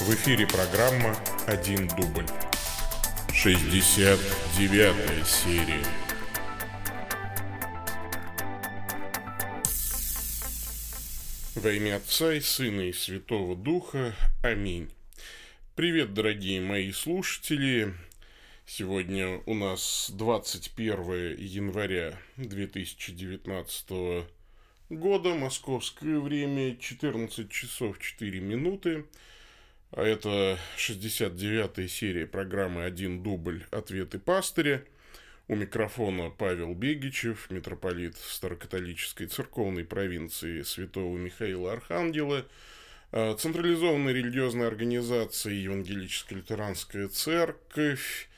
В эфире программа «Один дубль». 69 серия. Во имя Отца и Сына и Святого Духа. Аминь. Привет, дорогие мои слушатели. Сегодня у нас 21 января 2019 года, московское время, 14 часов 4 минуты. А это 69-я серия программы «Один дубль. Ответы пастыря». У микрофона Павел Бегичев, митрополит Старокатолической церковной провинции Святого Михаила Архангела, а, централизованной религиозной организации Евангелическая лютеранская церковь,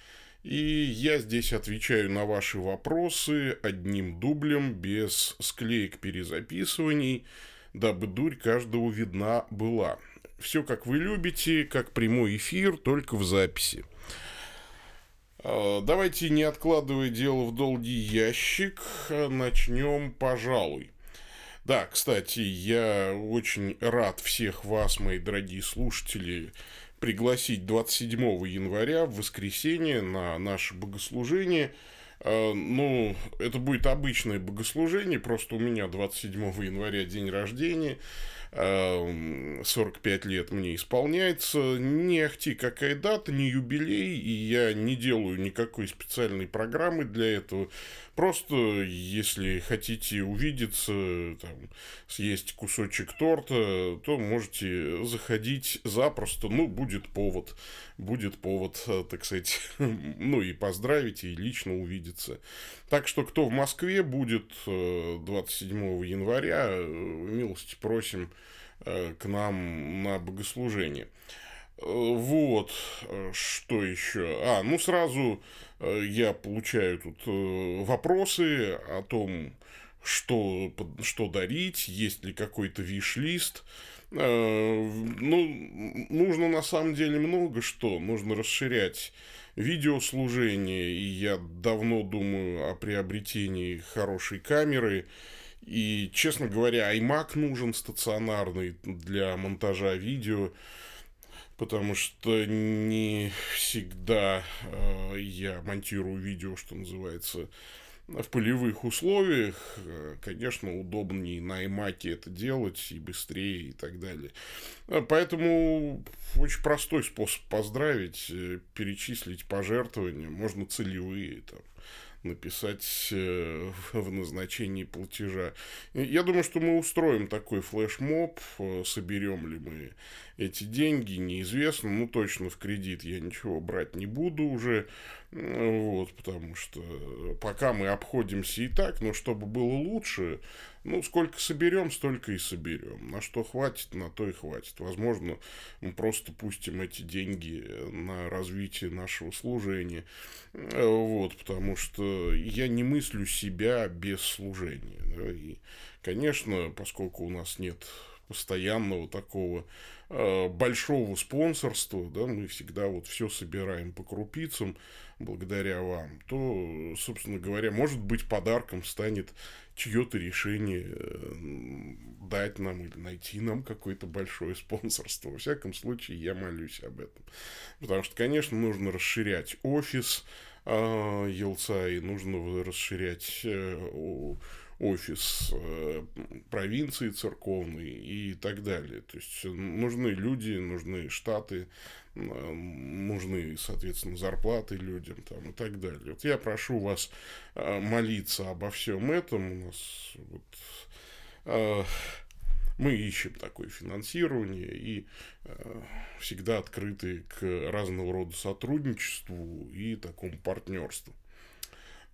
и я здесь отвечаю на ваши вопросы одним дублем, без склеек перезаписываний, дабы дурь каждого видна была. Все как вы любите, как прямой эфир, только в записи. А, давайте, не откладывая дело в долгий ящик, начнем, пожалуй. Да, кстати, я очень рад всех вас, мои дорогие слушатели, пригласить 27 января в воскресенье на наше богослужение. А, ну, это будет обычное богослужение, просто у меня 27 января день рождения. 45 лет мне исполняется. Не ахти какая дата, не юбилей, и я не делаю никакой специальной программы для этого. Просто, если хотите увидеться, там, съесть кусочек торта, то можете заходить запросто. Ну, будет повод. Будет повод, э, так сказать, ну и поздравить, и лично увидеться. Так что, кто в Москве будет 27 э, января, э, милости просим к нам на богослужение. Вот, что еще? А, ну сразу я получаю тут вопросы о том, что, что дарить, есть ли какой-то виш-лист. Ну, нужно на самом деле много что. Нужно расширять видеослужение, и я давно думаю о приобретении хорошей камеры. И, честно говоря, iMac нужен стационарный для монтажа видео, потому что не всегда э, я монтирую видео, что называется, в полевых условиях, э, конечно, удобнее на iMac это делать и быстрее и так далее. Э, поэтому очень простой способ поздравить, э, перечислить пожертвования, можно целевые там написать э, в назначении платежа. Я думаю, что мы устроим такой флешмоб, э, соберем ли мы эти деньги, неизвестно, ну точно в кредит я ничего брать не буду уже, вот, потому что пока мы обходимся и так, но чтобы было лучше, ну, сколько соберем, столько и соберем. На что хватит, на то и хватит. Возможно, мы просто пустим эти деньги на развитие нашего служения. Вот, потому что я не мыслю себя без служения. Да, и, конечно, поскольку у нас нет постоянного такого э, большого спонсорства, да, мы всегда вот все собираем по крупицам благодаря вам, то, собственно говоря, может быть, подарком станет чье-то решение э, дать нам или найти нам какое-то большое спонсорство. Во всяком случае, я молюсь об этом. Потому что, конечно, нужно расширять офис э, Елца, и нужно расширять э, офис э, провинции церковной и так далее. То есть нужны люди, нужны штаты, нужны, соответственно, зарплаты людям там, и так далее. Вот я прошу вас э, молиться обо всем этом. У нас вот, э, мы ищем такое финансирование и э, всегда открыты к разного рода сотрудничеству и такому партнерству.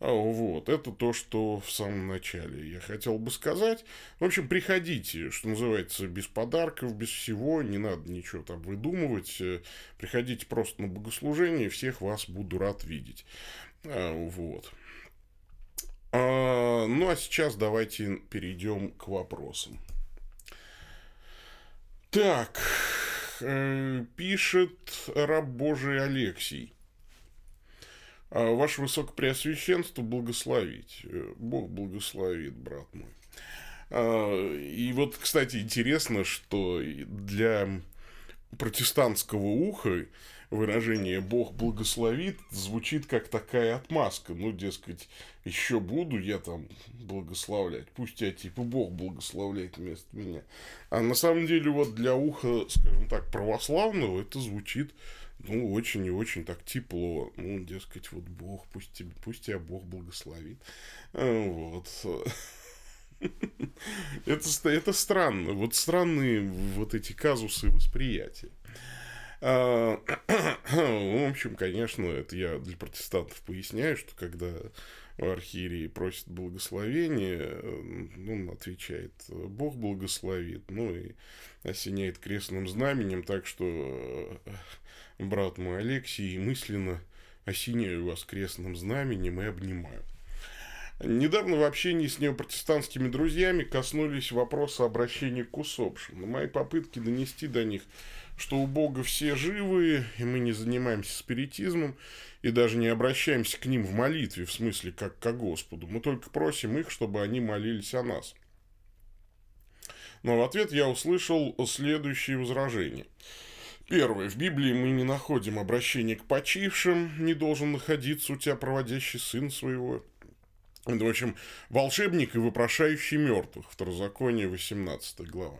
А, вот, это то, что в самом начале я хотел бы сказать. В общем, приходите, что называется, без подарков, без всего, не надо ничего там выдумывать. Э, приходите просто на богослужение, всех вас буду рад видеть. А, вот. А, ну, а сейчас давайте перейдем к вопросам. Так, э, пишет раб Божий Алексей. А ваше Высокопреосвященство благословить. Э, Бог благословит, брат мой. А, и вот, кстати, интересно, что для протестантского уха выражение «Бог благословит» звучит как такая отмазка. Ну, дескать, еще буду я там благословлять. Пусть тебя типа Бог благословляет вместо меня. А на самом деле вот для уха, скажем так, православного это звучит ну, очень и очень так тепло. Ну, дескать, вот Бог, пусть, тебе, пусть тебя Бог благословит. А, вот. Это, это странно. Вот странные вот эти казусы восприятия. А, в общем, конечно, это я для протестантов поясняю, что когда архиерей просит благословения, ну, он отвечает, Бог благословит, ну, и осеняет крестным знаменем, так что, брат мой Алексей, мысленно осеняю вас крестным знаменем и обнимаю. Недавно в общении с неопротестантскими друзьями коснулись вопроса обращения к усопшим. На мои попытки донести до них, что у Бога все живые, и мы не занимаемся спиритизмом, и даже не обращаемся к ним в молитве, в смысле, как к Господу. Мы только просим их, чтобы они молились о нас. Но в ответ я услышал следующие возражения. Первое. В Библии мы не находим обращения к почившим, не должен находиться у тебя проводящий сын своего в общем, волшебник и вопрошающий мертвых. Второзаконие, 18 глава.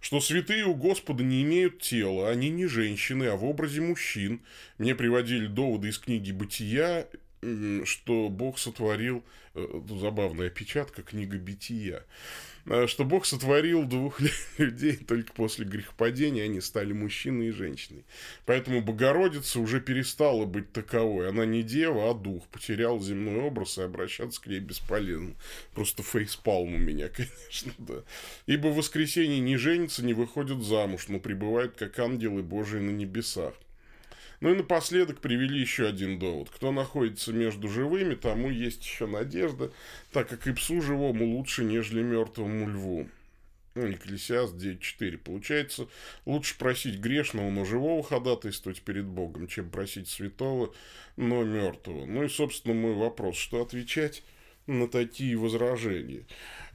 Что святые у Господа не имеют тела, они не женщины, а в образе мужчин. Мне приводили доводы из книги «Бытия», что Бог сотворил, э, забавная опечатка, книга «Бытия», что Бог сотворил двух людей только после грехопадения, они стали мужчиной и женщиной. Поэтому Богородица уже перестала быть таковой. Она не дева, а дух. Потерял земной образ, и обращаться к ней бесполезно. Просто фейспалм у меня, конечно, да. Ибо в воскресенье не женятся, не выходят замуж, но пребывают как ангелы Божии на небесах. Ну и напоследок привели еще один довод. Кто находится между живыми, тому есть еще надежда, так как и псу живому лучше, нежели мертвому льву. Ну, Екклесиаст 9.4. Получается, лучше просить грешного, но живого ходатайствовать перед Богом, чем просить святого, но мертвого. Ну и, собственно, мой вопрос, что отвечать на такие возражения?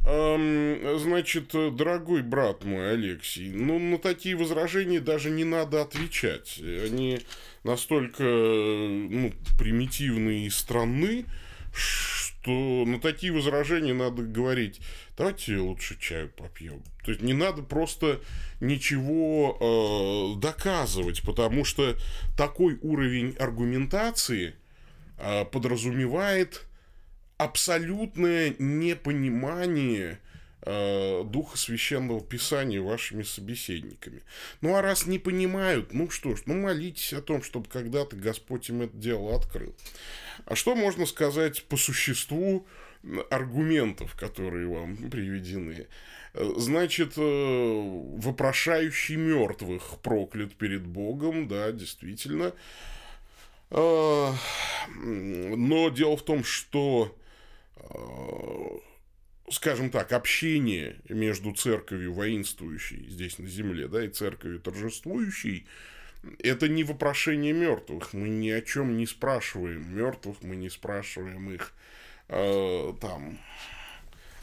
Значит, дорогой брат мой Алексей, ну, на такие возражения даже не надо отвечать. Они настолько ну, примитивные и странны, что на такие возражения надо говорить, давайте лучше чаю попьем. То есть не надо просто ничего э, доказывать, потому что такой уровень аргументации э, подразумевает абсолютное непонимание э, Духа Священного Писания вашими собеседниками. Ну, а раз не понимают, ну что ж, ну, молитесь о том, чтобы когда-то Господь им это дело открыл. А что можно сказать по существу аргументов, которые вам приведены? Значит, э, вопрошающий мертвых проклят перед Богом, да, действительно. Э, но дело в том, что Э, скажем так, общение между церковью воинствующей здесь на земле, да, и церковью торжествующей, это не вопрошение мертвых. Мы ни о чем не спрашиваем мертвых, мы не спрашиваем их э, там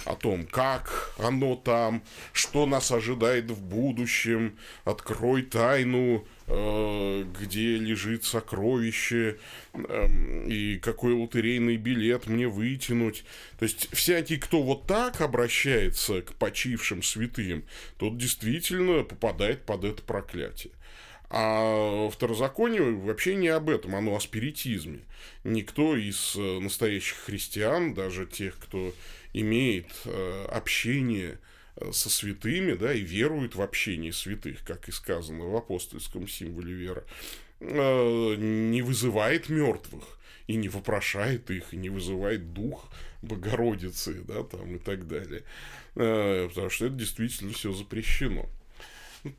о том, как оно там, что нас ожидает в будущем, открой тайну, э, где лежит сокровище, э, и какой лотерейный билет мне вытянуть. То есть, всякий, кто вот так обращается к почившим святым, тот действительно попадает под это проклятие. А второзаконие вообще не об этом, оно о спиритизме. Никто из э, настоящих христиан, даже тех, кто имеет э, общение э, со святыми, да, и верует в общение святых, как и сказано в апостольском символе веры, э, не вызывает мертвых и не вопрошает их, и не вызывает дух Богородицы, да, там и так далее. Потому что это действительно все запрещено.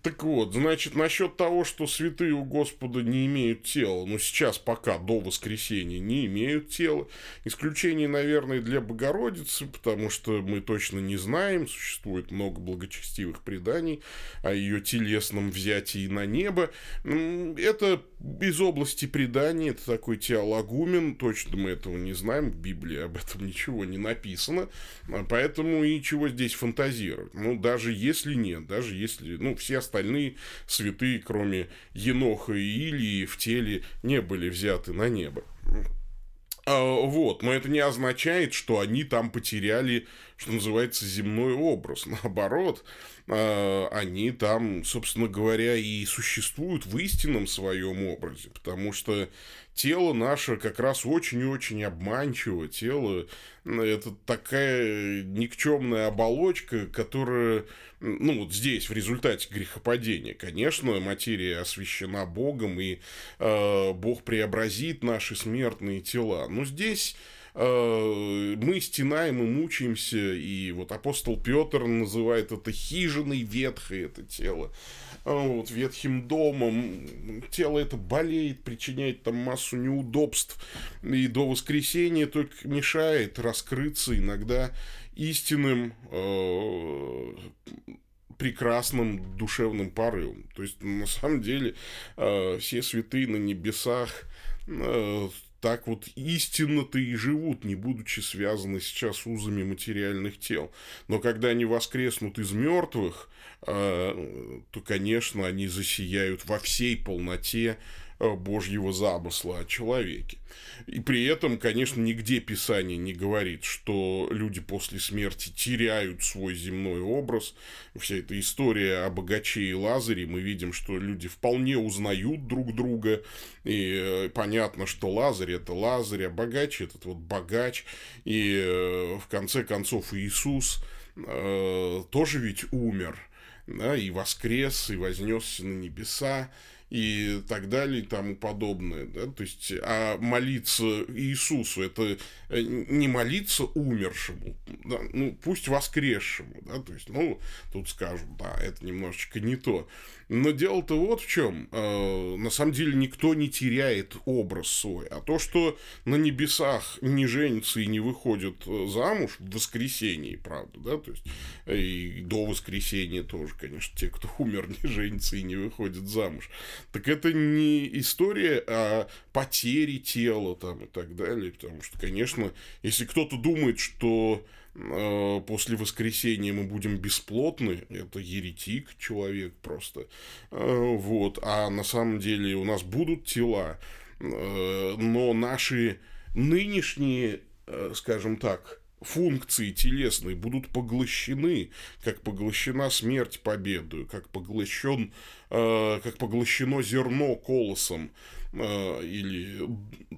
Так вот, значит, насчет того, что святые у Господа не имеют тела, ну, сейчас пока до воскресения не имеют тела. Исключение, наверное, для Богородицы, потому что мы точно не знаем, существует много благочестивых преданий о ее телесном взятии на небо. Это из области преданий, это такой теологумен, точно мы этого не знаем, в Библии об этом ничего не написано, поэтому и чего здесь фантазировать. Ну, даже если нет, даже если, ну, все остальные святые, кроме Еноха и Илии, в теле не были взяты на небо. А, вот, но это не означает, что они там потеряли, что называется, земной образ. Наоборот, а, они там, собственно говоря, и существуют в истинном своем образе, потому что тело наше как раз очень и очень обманчиво. Тело – это такая никчемная оболочка, которая, ну, вот здесь, в результате грехопадения, конечно, материя освящена Богом, и э, Бог преобразит наши смертные тела. Но здесь мы стенаем и мучаемся, и вот апостол Петр называет это хижиной ветхой, это тело. А, вот, ветхим домом. Тело это болеет, причиняет там массу неудобств. И до воскресения только мешает раскрыться иногда истинным э, прекрасным душевным порывом. То есть, на самом деле, э, все святые на небесах э, так вот истинно-то и живут, не будучи связаны сейчас узами материальных тел. Но когда они воскреснут из мертвых, а, то, конечно, они засияют во всей полноте Божьего замысла о человеке. И при этом, конечно, нигде Писание не говорит, что люди после смерти теряют свой земной образ. Вся эта история о богаче и Лазаре, мы видим, что люди вполне узнают друг друга. И э, понятно, что Лазарь – это Лазарь, а богач – этот вот богач. И э, в конце концов Иисус э, тоже ведь умер – да, и воскрес, и вознесся на небеса, и так далее, и тому подобное, да, то есть, а молиться Иисусу, это э, не молиться умершему, да, ну, пусть воскресшему, да, то есть, ну, тут скажем, да, это немножечко не то, но дело-то вот в чем. Э, на самом деле никто не теряет образ свой. А то, что на небесах не женятся и не выходят э, замуж в воскресенье, правда, да, то есть и до воскресенья тоже, конечно, те, кто умер, не женятся и не выходят замуж. Так это не история о потере тела там и так далее. Потому что, конечно, если кто-то думает, что Э, после воскресения мы будем бесплотны, это еретик человек просто. Э, вот. А на самом деле у нас будут тела, э, но наши нынешние, скажем так, функции телесные будут поглощены, как поглощена смерть победою, как поглощен, как поглощено зерно колосом или Э,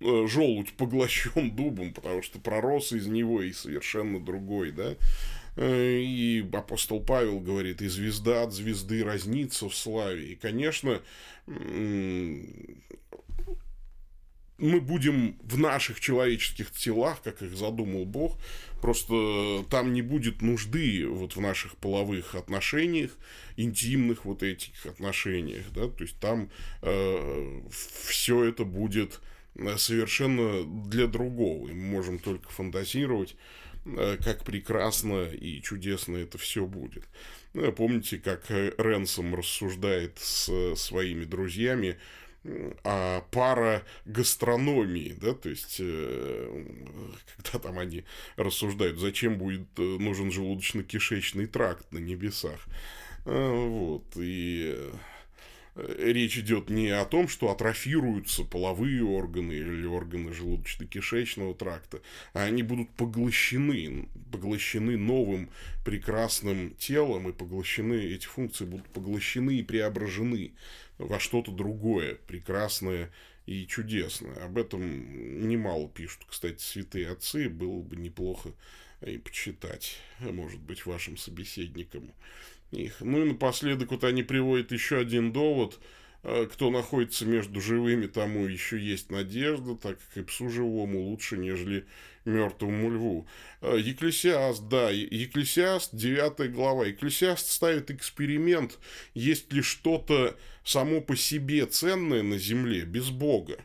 желудь поглощен дубом, потому что пророс из него и совершенно другой, да. Э, и апостол Павел говорит, и звезда от звезды разнится в славе. И, конечно, мы будем в наших человеческих телах, как их задумал Бог, просто там не будет нужды вот в наших половых отношениях, интимных вот этих отношениях, да, то есть там э, все это будет Э, совершенно для другого. И мы можем только фантазировать, э, как прекрасно и чудесно это все будет. Э, помните, как Ренсом рассуждает с своими друзьями о парагастрономии, да, то есть, когда там они рассуждают, зачем будет нужен желудочно-кишечный тракт на небесах. Вот, и Э, речь идет не о том, что атрофируются половые органы или органы желудочно-кишечного тракта, а они будут поглощены, поглощены новым прекрасным телом, и поглощены, эти функции будут поглощены и преображены во что-то другое, прекрасное и чудесное. Об этом немало пишут, кстати, святые отцы, было бы неплохо и почитать, может быть, вашим собеседникам их. Ну и напоследок вот они приводят еще один довод. Э, кто находится между живыми, тому еще есть надежда, так как и псу живому лучше, нежели мертвому льву. Э, Екклесиаст, да, Екклесиаст, 9 глава. Екклесиаст ставит эксперимент, есть ли что-то само по себе ценное на земле без Бога.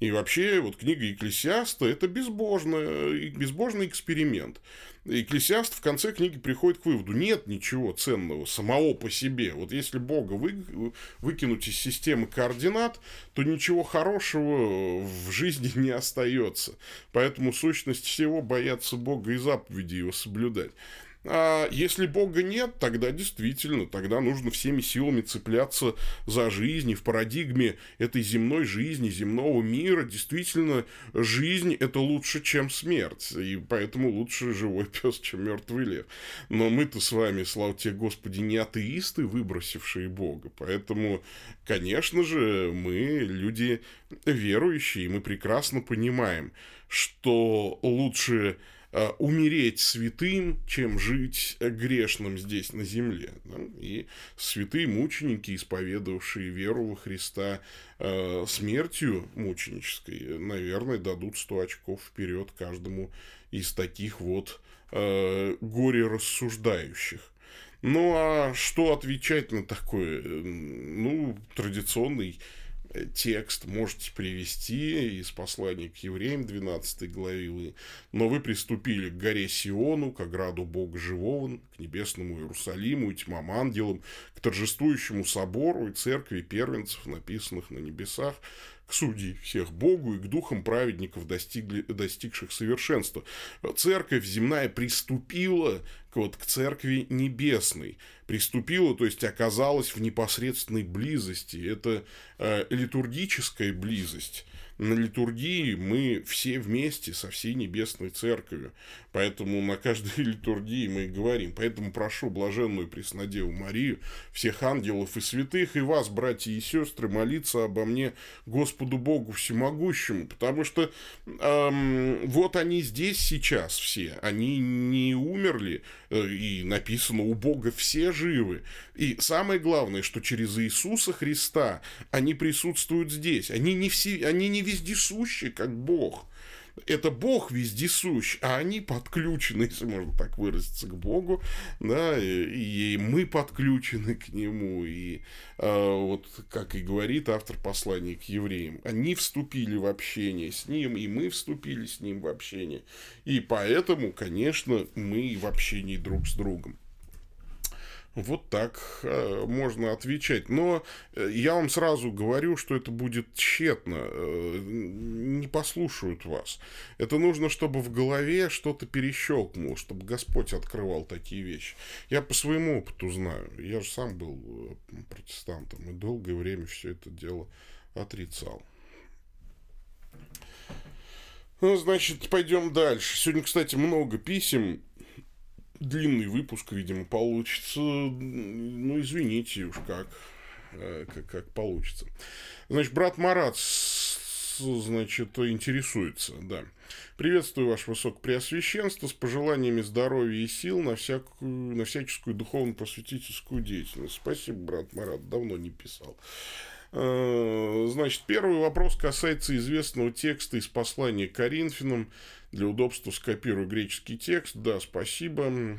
И вообще, вот книга Екклесиаста – это безбожный, безбожный эксперимент. Экклесиаст в конце книги приходит к выводу, нет ничего ценного самого по себе. Вот если Бога вы, выкинуть из системы координат, то ничего хорошего в жизни не остается. Поэтому сущность всего бояться Бога и заповеди его соблюдать. А если Бога нет, тогда действительно, тогда нужно всеми силами цепляться за жизнь. И в парадигме этой земной жизни, земного мира, действительно, жизнь – это лучше, чем смерть. И поэтому лучше живой пес, чем мертвый лев. Но мы-то с вами, слава тебе, Господи, не атеисты, выбросившие Бога. Поэтому, конечно же, мы люди верующие, и мы прекрасно понимаем, что лучше умереть святым, чем жить грешным здесь на земле. И святые мученики, исповедовавшие веру во Христа э, смертью мученической, наверное, дадут 100 очков вперед каждому из таких вот э, горе рассуждающих. Ну а что отвечать на такое? Ну, традиционный текст можете привести из послания к евреям 12 главы. Но вы приступили к горе Сиону, к ограду Бога Живого, к небесному Иерусалиму и тьмам ангелам, к торжествующему собору и церкви первенцев, написанных на небесах, к судьи всех Богу и к духам праведников, достигли, достигших совершенства. Церковь земная приступила к, вот, к церкви небесной. Приступила, то есть оказалась в непосредственной близости. Это э, литургическая близость на литургии мы все вместе со всей Небесной Церковью. Поэтому на каждой литургии мы говорим. Поэтому прошу блаженную Преснодеву Марию, всех ангелов и святых, и вас, братья и сестры, молиться обо мне Господу Богу Всемогущему. Потому что эм, вот они здесь сейчас все. Они не умерли, э, и написано, у Бога все живы. И самое главное, что через Иисуса Христа они присутствуют здесь. Они не, все, они не вездесущи, как Бог. Это Бог вездесущ, а они подключены, если можно так выразиться, к Богу, да, и, и мы подключены к Нему, и э, вот, как и говорит автор послания к евреям, они вступили в общение с Ним, и мы вступили с Ним в общение, и поэтому, конечно, мы в общении друг с другом. Вот так э, можно отвечать. Но э, я вам сразу говорю, что это будет тщетно. Э, не послушают вас. Это нужно, чтобы в голове что-то перещелкнуло, чтобы Господь открывал такие вещи. Я по своему опыту знаю. Я же сам был протестантом и долгое время все это дело отрицал. Ну, значит, пойдем дальше. Сегодня, кстати, много писем длинный выпуск, видимо, получится. Ну, извините уж как, э, как, как получится. Значит, брат Марат, значит, интересуется, да. Приветствую, Ваше Высокопреосвященство, с пожеланиями здоровья и сил на, всякую, на всяческую духовно-просветительскую деятельность. Спасибо, брат Марат, давно не писал. Э, значит, первый вопрос касается известного текста из послания Коринфянам. Для удобства скопирую греческий текст. Да, спасибо.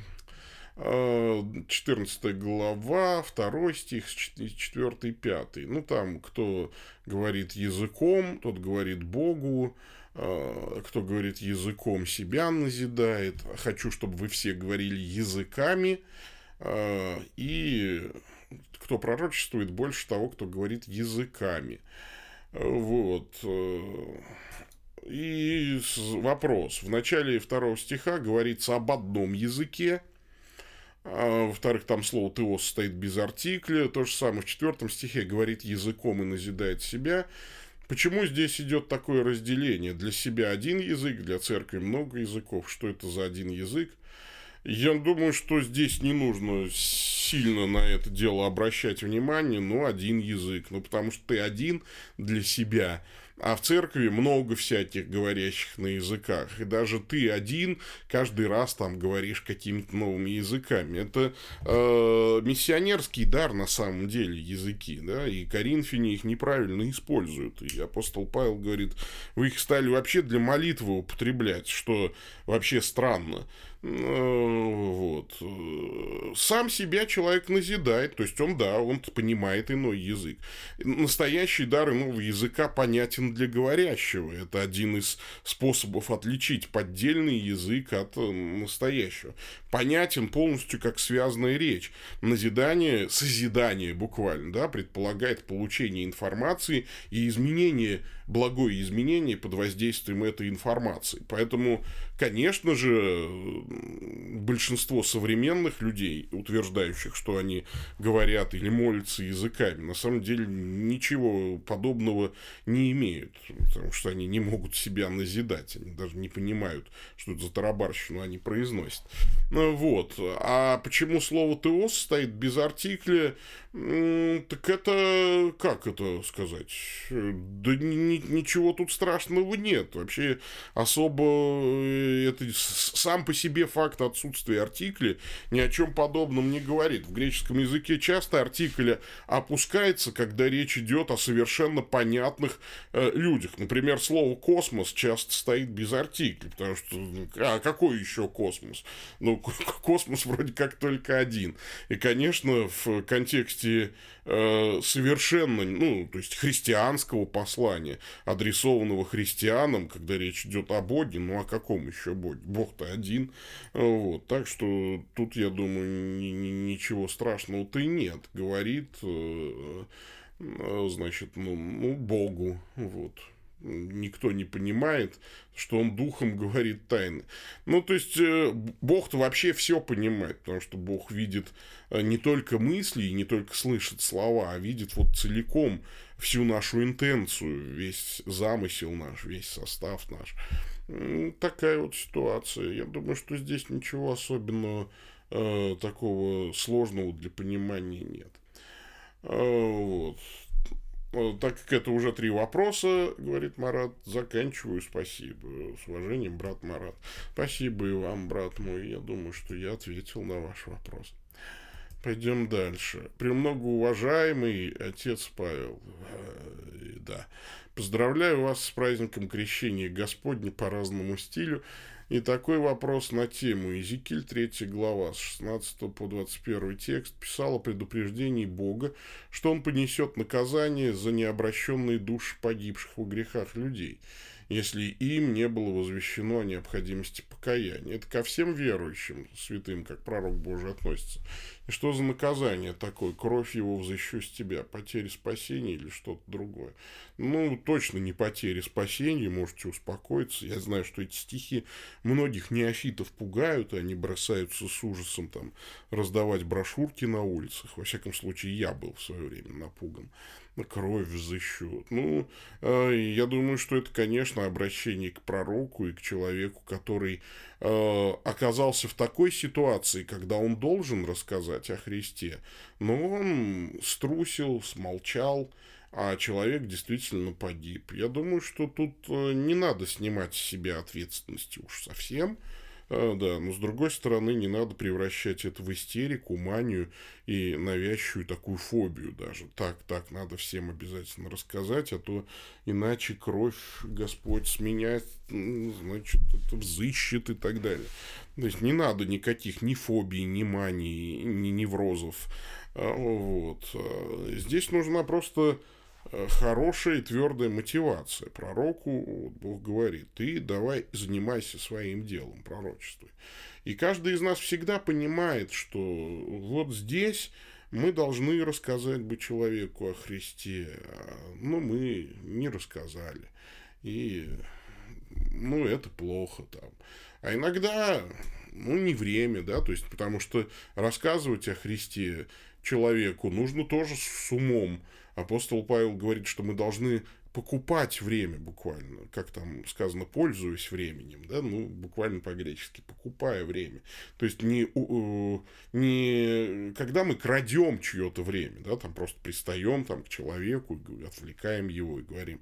14 э, глава, 2 стих, 4 5. Ну, там, кто говорит языком, тот говорит Богу, э, кто говорит языком, себя назидает. Хочу, чтобы вы все говорили языками. И кто пророчествует, больше того, кто говорит языками. Вот. И вопрос. В начале второго стиха говорится об одном языке, а, во-вторых, там слово «теос» стоит без артикля. То же самое в четвертом стихе говорит языком и назидает себя. Почему здесь идет такое разделение? Для себя один язык, для церкви много языков. Что это за один язык? Я думаю, что здесь не нужно сильно на это дело обращать внимание, но один язык. Ну, потому что ты один для себя, а в церкви много всяких говорящих на языках. И даже ты один каждый раз там говоришь какими-то новыми языками. Это э, миссионерский дар на самом деле языки. Да? И коринфяне их неправильно используют. И апостол Павел говорит, вы их стали вообще для молитвы употреблять, что вообще странно. Э, вот. Сам себя человек назидает, то есть он, да, он понимает иной язык. Настоящий дар иного языка понятен для говорящего. Это один из способов отличить поддельный язык от э, настоящего. Понятен полностью как связанная речь. Назидание, созидание буквально, да, предполагает получение информации и изменение благое изменение под воздействием этой информации. Поэтому, конечно же, большинство современных людей, утверждающих, что они говорят или молятся языками, на самом деле ничего подобного не имеют, потому что они не могут себя назидать, они даже не понимают, что это за тарабарщину они произносят. Ну, вот. А почему слово «теос» стоит без артикля? Так это, как это сказать? Да ни, ничего тут страшного нет. Вообще особо э, это сам по себе факт отсутствия артикля ни о чем подобном не говорит. В греческом языке часто артикль опускается, когда речь идет о совершенно понятных э, людях. Например, слово космос часто стоит без артикля, потому что а какой еще космос? Ну, космос вроде как только один. И, конечно, в контексте э, совершенно, ну, то есть христианского послания, адресованного христианам, когда речь идет о Боге, ну, о каком еще Боге? Бог-то один. Вот. Так что тут, я думаю, ни, ни, ничего страшного-то и нет. Говорит, э, э, значит, ну, ну, Богу. Вот никто не понимает, что он духом говорит тайны. Ну, то есть, э, Бог-то вообще все понимает, потому что Бог видит не только мысли и не только слышит слова, а видит вот целиком всю нашу интенцию, весь замысел наш, весь состав наш. Такая вот ситуация. Я думаю, что здесь ничего особенного э, такого сложного для понимания нет. Э, вот. Э, так как это уже три вопроса, говорит Марат, заканчиваю. Спасибо. С уважением, брат Марат. Спасибо и вам, брат мой. Я думаю, что я ответил на ваш вопрос. Пойдем дальше. Премногоуважаемый отец Павел, э, да, поздравляю вас с праздником Крещения Господня по разному стилю. И такой вопрос на тему. Иезекииль 3 глава с 16 по 21 текст писал о предупреждении Бога, что он понесет наказание за необращенные души погибших во грехах людей – если им не было возвещено о необходимости покаяния. Это ко всем верующим, святым, как пророк Божий относится. И что за наказание такое? Кровь его взыщу с тебя, потери спасения или что-то другое? Ну, точно не потери спасения, можете успокоиться. Я знаю, что эти стихи многих неофитов пугают, и они бросаются с ужасом там раздавать брошюрки на улицах. Во всяком случае, я был в свое время напуган кровь взыщут. Ну, э, я думаю, что это, конечно, обращение к пророку и к человеку, который э, оказался в такой ситуации, когда он должен рассказать о Христе, но он струсил, смолчал, а человек действительно погиб. Я думаю, что тут э, не надо снимать с себя ответственности уж совсем, а, да, но с другой стороны, не надо превращать это в истерику, манию и навязчивую такую фобию даже. Так, так, надо всем обязательно рассказать, а то иначе кровь Господь сменяет, значит, это взыщет и так далее. То есть не надо никаких ни фобий, ни маний, ни неврозов. А, вот. А, здесь нужна просто хорошая и твердая мотивация пророку. Вот Бог говорит, ты давай занимайся своим делом, пророчествуй. И каждый из нас всегда понимает, что вот здесь мы должны рассказать бы человеку о Христе, но мы не рассказали. И, ну, это плохо там. А иногда, ну, не время, да, то есть, потому что рассказывать о Христе человеку нужно тоже с умом, апостол Павел говорит, что мы должны покупать время буквально, как там сказано, пользуясь временем, да, ну, буквально по-гречески, покупая время. То есть не, не когда мы крадем чье-то время, да, там просто пристаем там к человеку, отвлекаем его и говорим,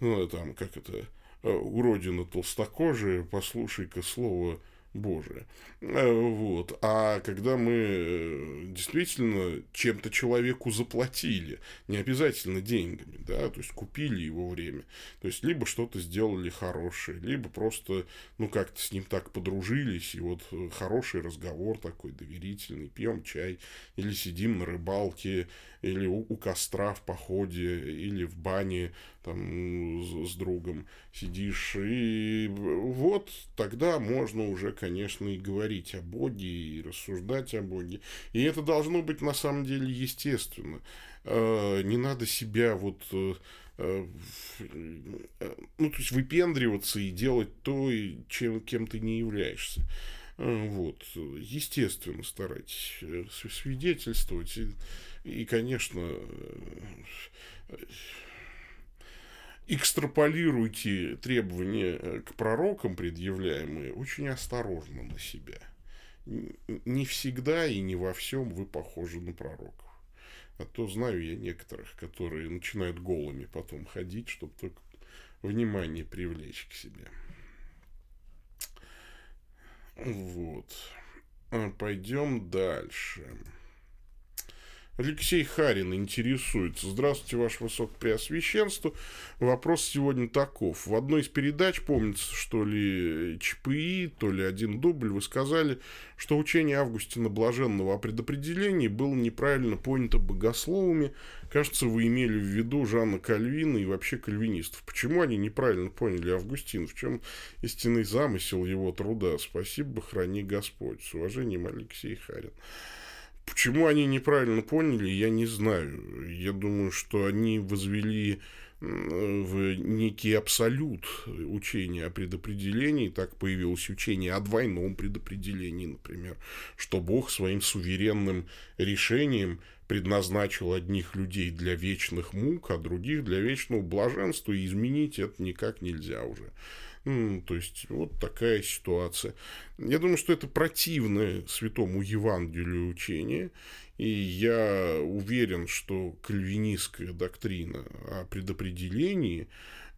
ну, там, как это, э, уродина толстокожая, послушай-ка слово Божие. Э, вот. А когда мы э, действительно чем-то человеку заплатили, не обязательно деньгами, да, то есть купили его время, то есть либо что-то сделали хорошее, либо просто, ну, как-то с ним так подружились, и вот э, хороший разговор такой доверительный, пьем чай, или сидим на рыбалке, или у, у костра в походе, или в бане там с, с другом сидишь, и вот тогда можно уже, конечно, и говорить о Боге, и рассуждать о Боге. И это должно быть на самом деле естественно. Э, не надо себя вот э, ну, то есть выпендриваться и делать то, чем, кем ты не являешься. Вот, естественно, старайтесь свидетельствовать. И, конечно, экстраполируйте требования к пророкам, предъявляемые, очень осторожно на себя. Не всегда и не во всем вы похожи на пророков. А то знаю я некоторых, которые начинают голыми потом ходить, чтобы только внимание привлечь к себе. Вот. А, пойдем дальше. Алексей Харин интересуется. Здравствуйте, Ваше Высокопреосвященство. Вопрос сегодня таков. В одной из передач, помнится, что ли ЧПИ, то ли один дубль, вы сказали, что учение Августина Блаженного о предопределении было неправильно понято богословами. Кажется, вы имели в виду Жанна Кальвина и вообще кальвинистов. Почему они неправильно поняли Августин? В чем истинный замысел его труда? Спасибо, храни Господь. С уважением, Алексей Харин. Почему они неправильно поняли, я не знаю. Я думаю, что они возвели в некий абсолют учения о предопределении, так появилось учение о двойном предопределении, например, что Бог своим суверенным решением предназначил одних людей для вечных мук, а других для вечного блаженства, и изменить это никак нельзя уже. То есть, вот такая ситуация. Я думаю, что это противное святому Евангелию учение, и я уверен, что кальвинистская доктрина о предопределении,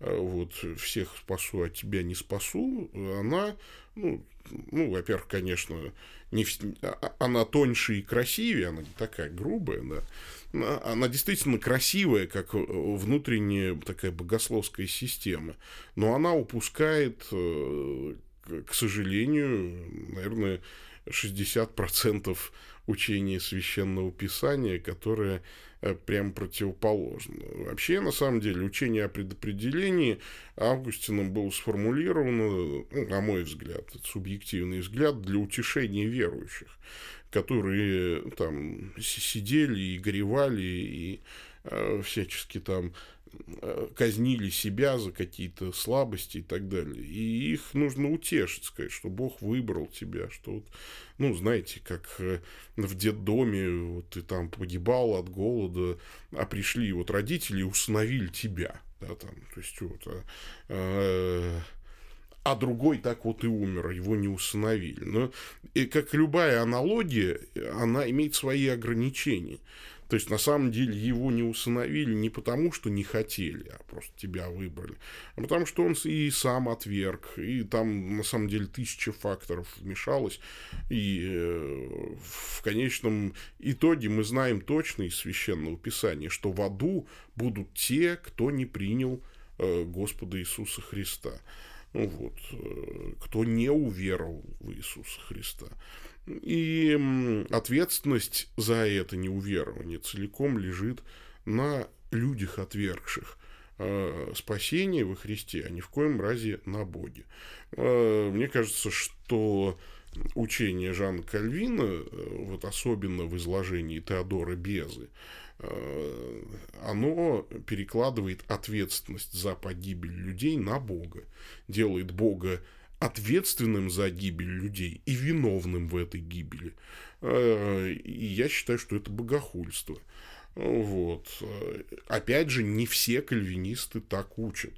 э, вот, всех спасу, а тебя не спасу, она, ну, ну во-первых, конечно, не, а, а, она тоньше и красивее, она не такая грубая, да, она действительно красивая, как э, внутренняя такая богословская система, но она упускает, э, к сожалению, наверное, 60% учения священного писания, которое э, прям противоположно. Вообще, на самом деле, учение о предопределении Августином было сформулировано, ну, на мой взгляд, это субъективный взгляд, для утешения верующих которые там сидели и горевали, и э, всячески там э, казнили себя за какие-то слабости и так далее. И их нужно утешить, сказать, что Бог выбрал тебя, что вот, ну, знаете, как э, в детдоме вот ты там погибал от голода, а пришли вот родители и установили тебя, да, там, то есть вот, а, а, а другой так вот и умер, его не установили. Но и как любая аналогия, она имеет свои ограничения. То есть, на самом деле, его не установили не потому, что не хотели, а просто тебя выбрали, а потому что он и сам отверг, и там, на самом деле, тысяча факторов вмешалось, и э, в конечном итоге мы знаем точно из Священного Писания, что в аду будут те, кто не принял э, Господа Иисуса Христа ну вот, э, кто не уверовал в Иисуса Христа. И ответственность за это неуверование целиком лежит на людях, отвергших э, спасение во Христе, а ни в коем разе на Боге. Э, мне кажется, что учение Жана Кальвина, вот особенно в изложении Теодора Безы, Э, оно перекладывает ответственность за погибель людей на Бога, делает Бога ответственным за гибель людей и виновным в этой гибели. Э, и я считаю, что это богохульство. Вот. Опять же, не все кальвинисты так учат.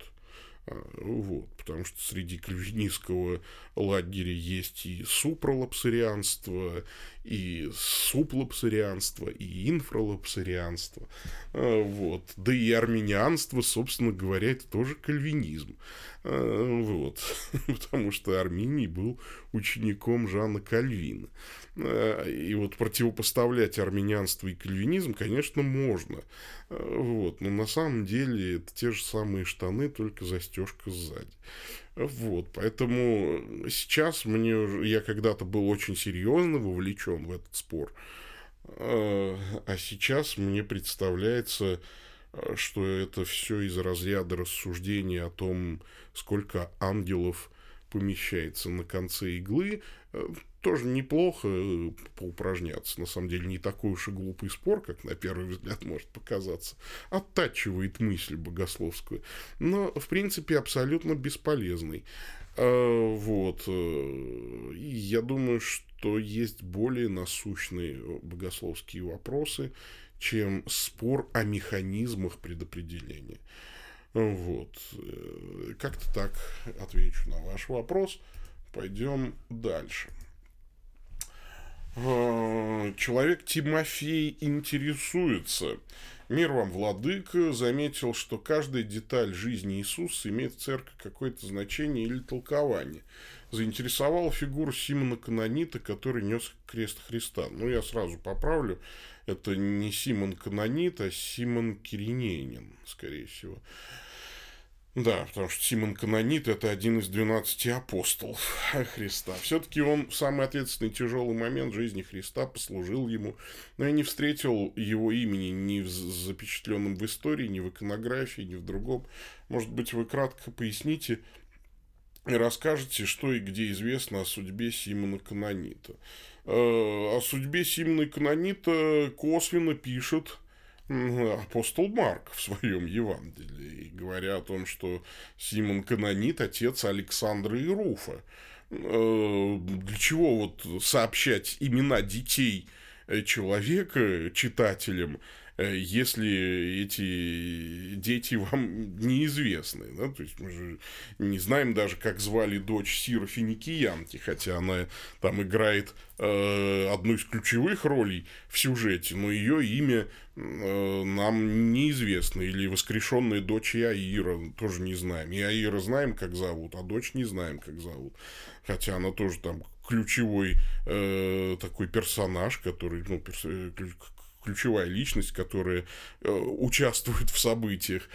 А, вот, потому что среди кальвинистского лагеря есть и супралапсарианство, и суплапсарианство, и инфралапсарианство. А, вот. Да и армянианство, собственно говоря, это тоже кальвинизм. А, вот. Потому что Арминий был учеником Жана Кальвина. И вот противопоставлять армянианство и кальвинизм, конечно, можно. Вот. Но на самом деле это те же самые штаны, только застежка сзади. Вот, поэтому сейчас мне, я когда-то был очень серьезно вовлечен в этот спор, а сейчас мне представляется, что это все из разряда рассуждений о том, сколько ангелов помещается на конце иглы. Э, тоже неплохо э, поупражняться. На самом деле, не такой уж и глупый спор, как на первый взгляд может показаться. Оттачивает мысль богословскую. Но, в принципе, абсолютно бесполезный. Вот. Э, я думаю, что есть более насущные богословские вопросы, чем спор о механизмах предопределения. Вот. Э, как-то так отвечу на ваш вопрос. Пойдем дальше. А, человек Тимофей интересуется. Мир вам, владыка, заметил, что каждая деталь жизни Иисуса имеет в церкви какое-то значение или толкование. Заинтересовала фигура Симона Канонита, который нес крест Христа. Ну, я сразу поправлю. Это не Симон Канонит, а Симон Киринейнин, скорее всего. Да, потому что Симон Канонит – это один из 12 апостолов Христа. Все-таки он самый ответственный тяжелый момент жизни Христа послужил ему, но я не встретил его имени ни в запечатленном в истории, ни в иконографии, ни в другом. Может быть, вы кратко поясните и расскажете, что и где известно о судьбе Симона Канонита. Э, о судьбе Симона Канонита косвенно пишет апостол Марк в своем Евангелии, говоря о том, что Симон Канонит – отец Александра и Руфа. Э, для чего вот сообщать имена детей э, человека читателям, если эти дети вам неизвестны. Да? То есть мы же не знаем даже, как звали дочь Сира Финикиянки, хотя она там играет э, одну из ключевых ролей в сюжете, но ее имя э, нам неизвестно. Или воскрешенная дочь Иаира тоже не знаем. И Аира знаем, как зовут, а дочь не знаем, как зовут. Хотя она тоже там ключевой э, такой персонаж, который, ну, перс, э, ключевая личность, которая э, участвует в событиях.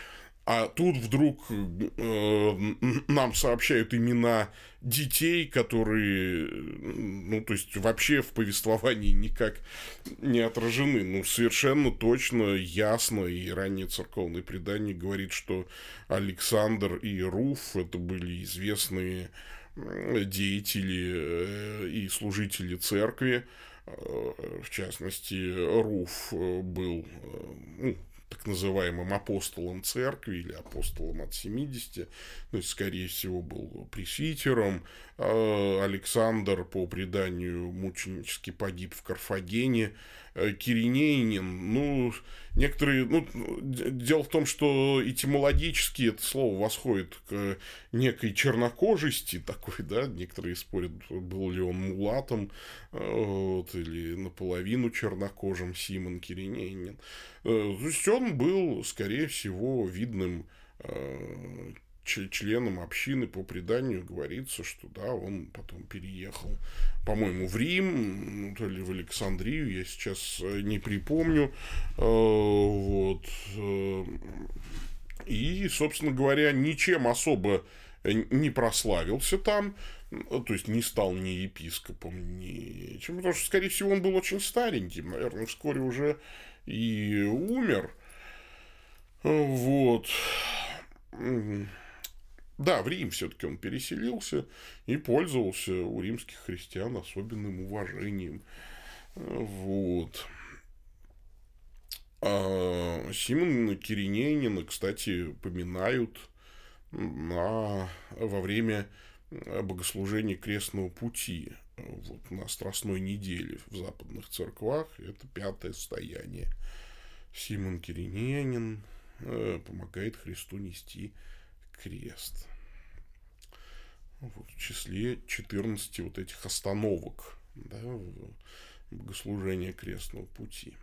А тут вдруг э, нам сообщают имена детей, которые, ну, то есть, вообще в повествовании никак не отражены. Ну, совершенно точно, ясно, и раннее церковное предание говорит, что Александр и Руф это были известные деятели э, и служители церкви, в частности, Руф э, был э, ну, так называемым апостолом церкви или апостолом от 70, то есть, скорее всего, был пресвитером. А Александр, по преданию, мученически погиб в Карфагене. Э, Киринейнин, ну, некоторые, ну, дело в том, что этимологически это слово восходит к некой чернокожести такой, да, некоторые спорят, был ли он мулатом, вот, или наполовину чернокожим Симон Киринейнин. Э, то есть он был, скорее всего, видным э, членом общины по преданию говорится, что да, он потом переехал, по-моему, в Рим, ну, то ли в Александрию, я сейчас э, не припомню. Вот. И, собственно говоря, ничем особо не прославился там, то есть не стал ни епископом, ни чем, потому что, скорее всего, он был очень стареньким, наверное, вскоре уже и умер. Вот. Да, в Рим все-таки он переселился и пользовался у римских христиан особенным уважением. Вот. А Симона Киринянина, кстати, поминают на, во время богослужения крестного пути вот, на Страстной неделе в западных церквах. Это пятое состояние. Симон Киринянин э, помогает Христу нести крест. В числе 14 вот этих остановок да, богослужения крестного пути.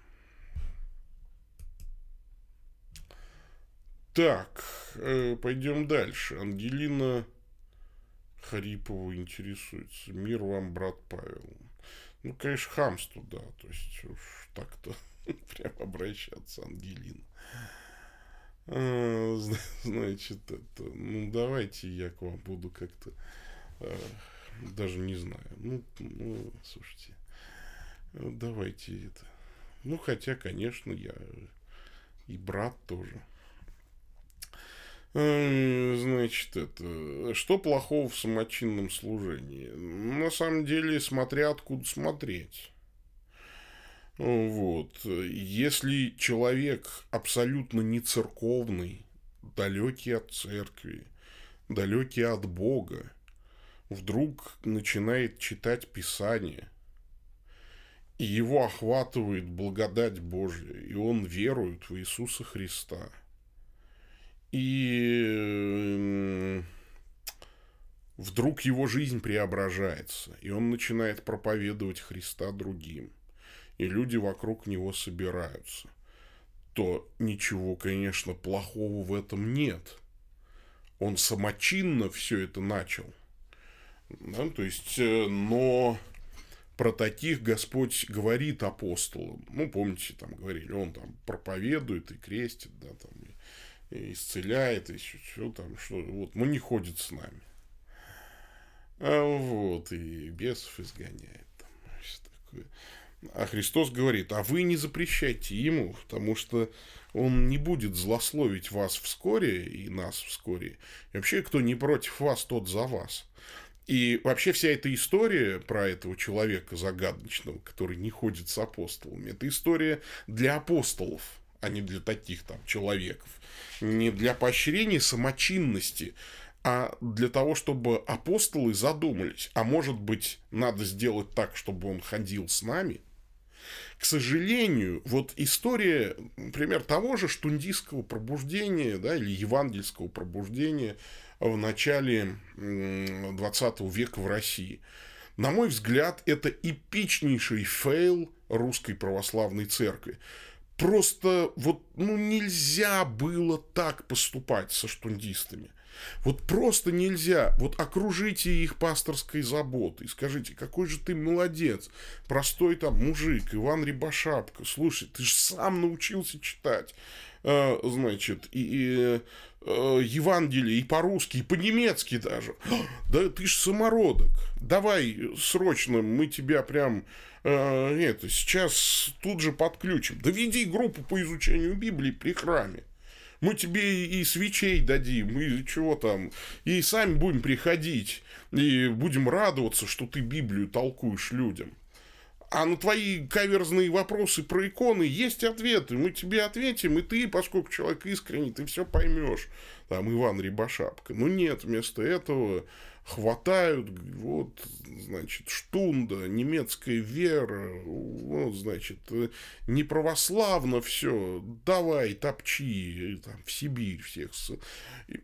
Так, э, пойдем дальше. Ангелина Харипова интересуется. Мир вам, брат Павел. Ну, конечно, хамство, да. То есть, уж так-то прям обращаться, Ангелина. А, значит, это, ну, давайте я к вам буду как-то, а, даже не знаю. Ну, ну, слушайте, давайте это. Ну, хотя, конечно, я и брат тоже. Э, значит, это, что плохого в самочинном служении? На самом деле, смотря откуда смотреть. Вот. Если человек абсолютно не церковный, далекий от церкви, далекий от Бога, вдруг начинает читать Писание, и его охватывает благодать Божья, и он верует в Иисуса Христа. И вдруг его жизнь преображается, и он начинает проповедовать Христа другим, и люди вокруг него собираются, то ничего, конечно, плохого в этом нет. Он самочинно все это начал. Да, то есть, э, но про таких Господь говорит апостолам. Ну, помните, там говорили, он там проповедует и крестит, да, там, и, исцеляет, и еще что там, что, вот, ну, не ходит с нами. А вот, и бесов изгоняет. Там, такое. А Христос говорит, а вы не запрещайте ему, потому что он не будет злословить вас вскоре и нас вскоре. И вообще, кто не против вас, тот за вас. И вообще вся эта история про этого человека загадочного, который не ходит с апостолами, это история для апостолов, а не для таких там человеков. Не для поощрения самочинности, а для того, чтобы апостолы задумались, а может быть, надо сделать так, чтобы он ходил с нами. К сожалению, вот история, например, того же штундистского пробуждения, да, или евангельского пробуждения – в начале 20 века в России. На мой взгляд, это эпичнейший fail русской православной церкви. Просто вот ну, нельзя было так поступать со штундистами. Вот просто нельзя. Вот окружите их пасторской заботой. Скажите, какой же ты молодец. Простой там мужик, Иван Рибашапка. Слушай, ты же сам научился читать. Э, значит, и, и э, Евангелие и по-русски, и по-немецки даже. Да ты ж самородок. Давай срочно мы тебя прям э, это, сейчас тут же подключим. Да веди группу по изучению Библии при храме. Мы тебе и свечей дадим, и чего там, и сами будем приходить, и будем радоваться, что ты Библию толкуешь людям. А на твои каверзные вопросы про иконы есть ответы. Мы тебе ответим, и ты, поскольку человек искренний, ты все поймешь. Там Иван Рибашапка. Но нет, вместо этого хватают, вот, значит, штунда, немецкая вера, вот, значит, не православно все, давай, топчи, там, в Сибирь всех,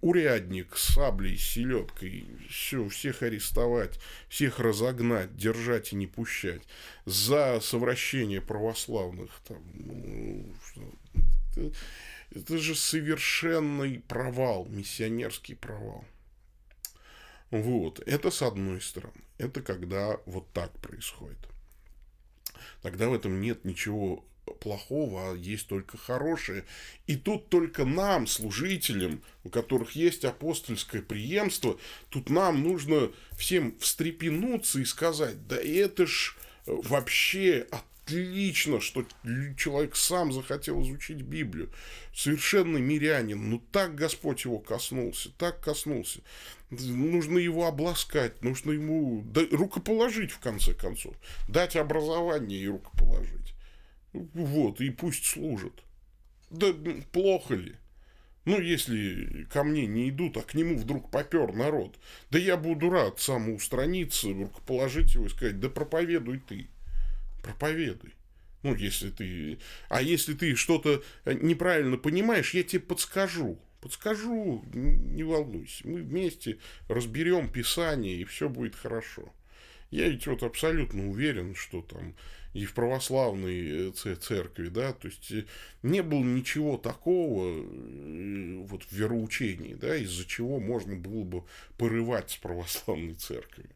урядник с саблей, с селедкой, все, всех арестовать, всех разогнать, держать и не пущать за совращение православных, там, ну, это же совершенный провал, миссионерский провал. Вот, это с одной стороны. Это когда вот так происходит. Тогда в этом нет ничего плохого, а есть только хорошее. И тут только нам, служителям, у которых есть апостольское преемство, тут нам нужно всем встрепенуться и сказать, да это ж вообще отлично, что человек сам захотел изучить Библию. Совершенно мирянин. Ну, так Господь его коснулся, так коснулся. Нужно его обласкать, нужно ему да, рукоположить, в конце концов. Дать образование и рукоположить. Вот, и пусть служит. Да плохо ли? Ну, если ко мне не идут, а к нему вдруг попер народ, да я буду рад самоустраниться, рукоположить его и сказать, да проповедуй ты проповедуй. Ну, если ты... А если ты что-то неправильно понимаешь, я тебе подскажу. Подскажу, не волнуйся. Мы вместе разберем Писание, и все будет хорошо. Я ведь вот абсолютно уверен, что там и в православной э, церкви, да, то есть э, не было ничего такого э, вот в вероучении, да, из-за чего можно было бы порывать с православной церковью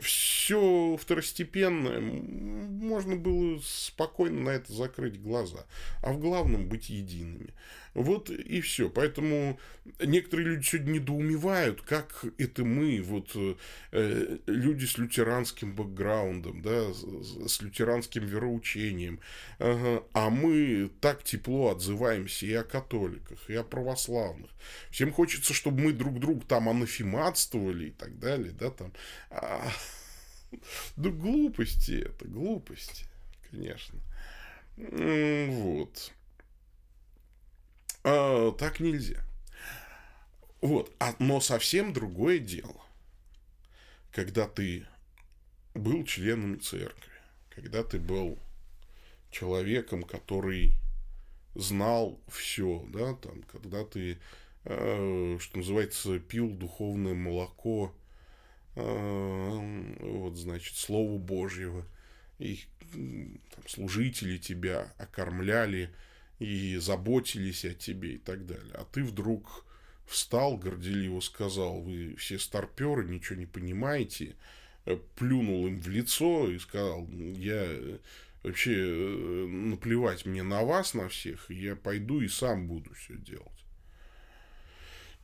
все второстепенное, можно было спокойно на это закрыть глаза, а в главном быть едиными. Вот и все. Поэтому некоторые люди сегодня недоумевают, как это мы, вот э, люди с лютеранским бэкграундом, да, с, с лютеранским вероучением, ага, а мы так тепло отзываемся и о католиках, и о православных. Всем хочется, чтобы мы друг друга там анафематствовали и так далее, да, там. А, ну, глупости это, глупости, конечно. Вот. А, так нельзя. Вот. А, но совсем другое дело, когда ты был членом церкви, когда ты был человеком, который знал все, да, там, когда ты, э, что называется, пил духовное молоко, э, вот, значит, Слово Божьего, и там, служители тебя окормляли и заботились о тебе и так далее. А ты вдруг встал, горделиво сказал, вы все старперы, ничего не понимаете, э, плюнул им в лицо и сказал, я э, вообще э, наплевать мне на вас, на всех, я пойду и сам буду все делать.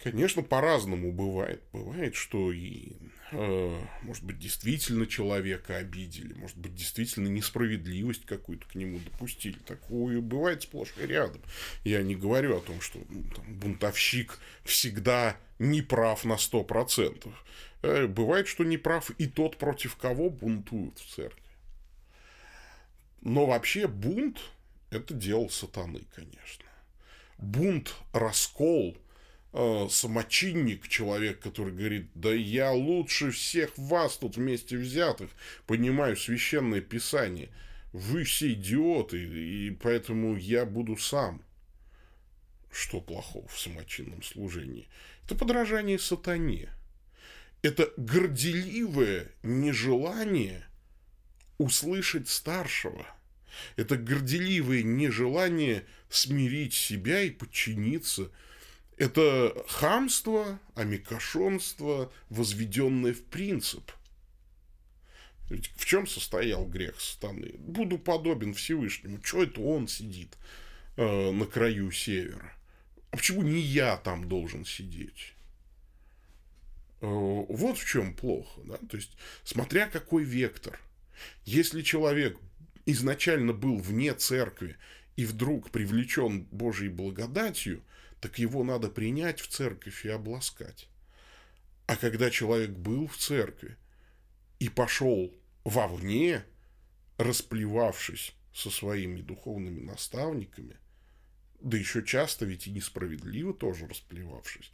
Конечно, по-разному бывает. Бывает, что и, э, может быть, действительно человека обидели, может быть, действительно несправедливость какую-то к нему допустили. Такое бывает сплошь и рядом. Я не говорю о том, что ну, там, бунтовщик всегда не прав на 100%. Э, бывает, что не прав и тот, против кого бунтуют в церкви. Но вообще бунт – это дело сатаны, конечно. Бунт, раскол – э, самочинник, человек, который говорит, да я лучше всех вас тут вместе взятых, понимаю священное писание, вы все идиоты, и поэтому я буду сам. Что плохого в самочинном служении? Это подражание сатане. Это горделивое нежелание услышать старшего. Это горделивое нежелание смирить себя и подчиниться – это хамство, амикошонство, возведенное в принцип. Ведь в чем состоял грех сатаны? Буду подобен Всевышнему. Что это он сидит э, на краю севера? А почему не я там должен сидеть? Э, вот в чем плохо. Да? То есть, смотря какой вектор. Если человек изначально был вне церкви и вдруг привлечен Божьей благодатью – так его надо принять в церковь и обласкать. А когда человек был в церкви и пошел вовне, расплевавшись со своими духовными наставниками, да еще часто ведь и несправедливо тоже расплевавшись,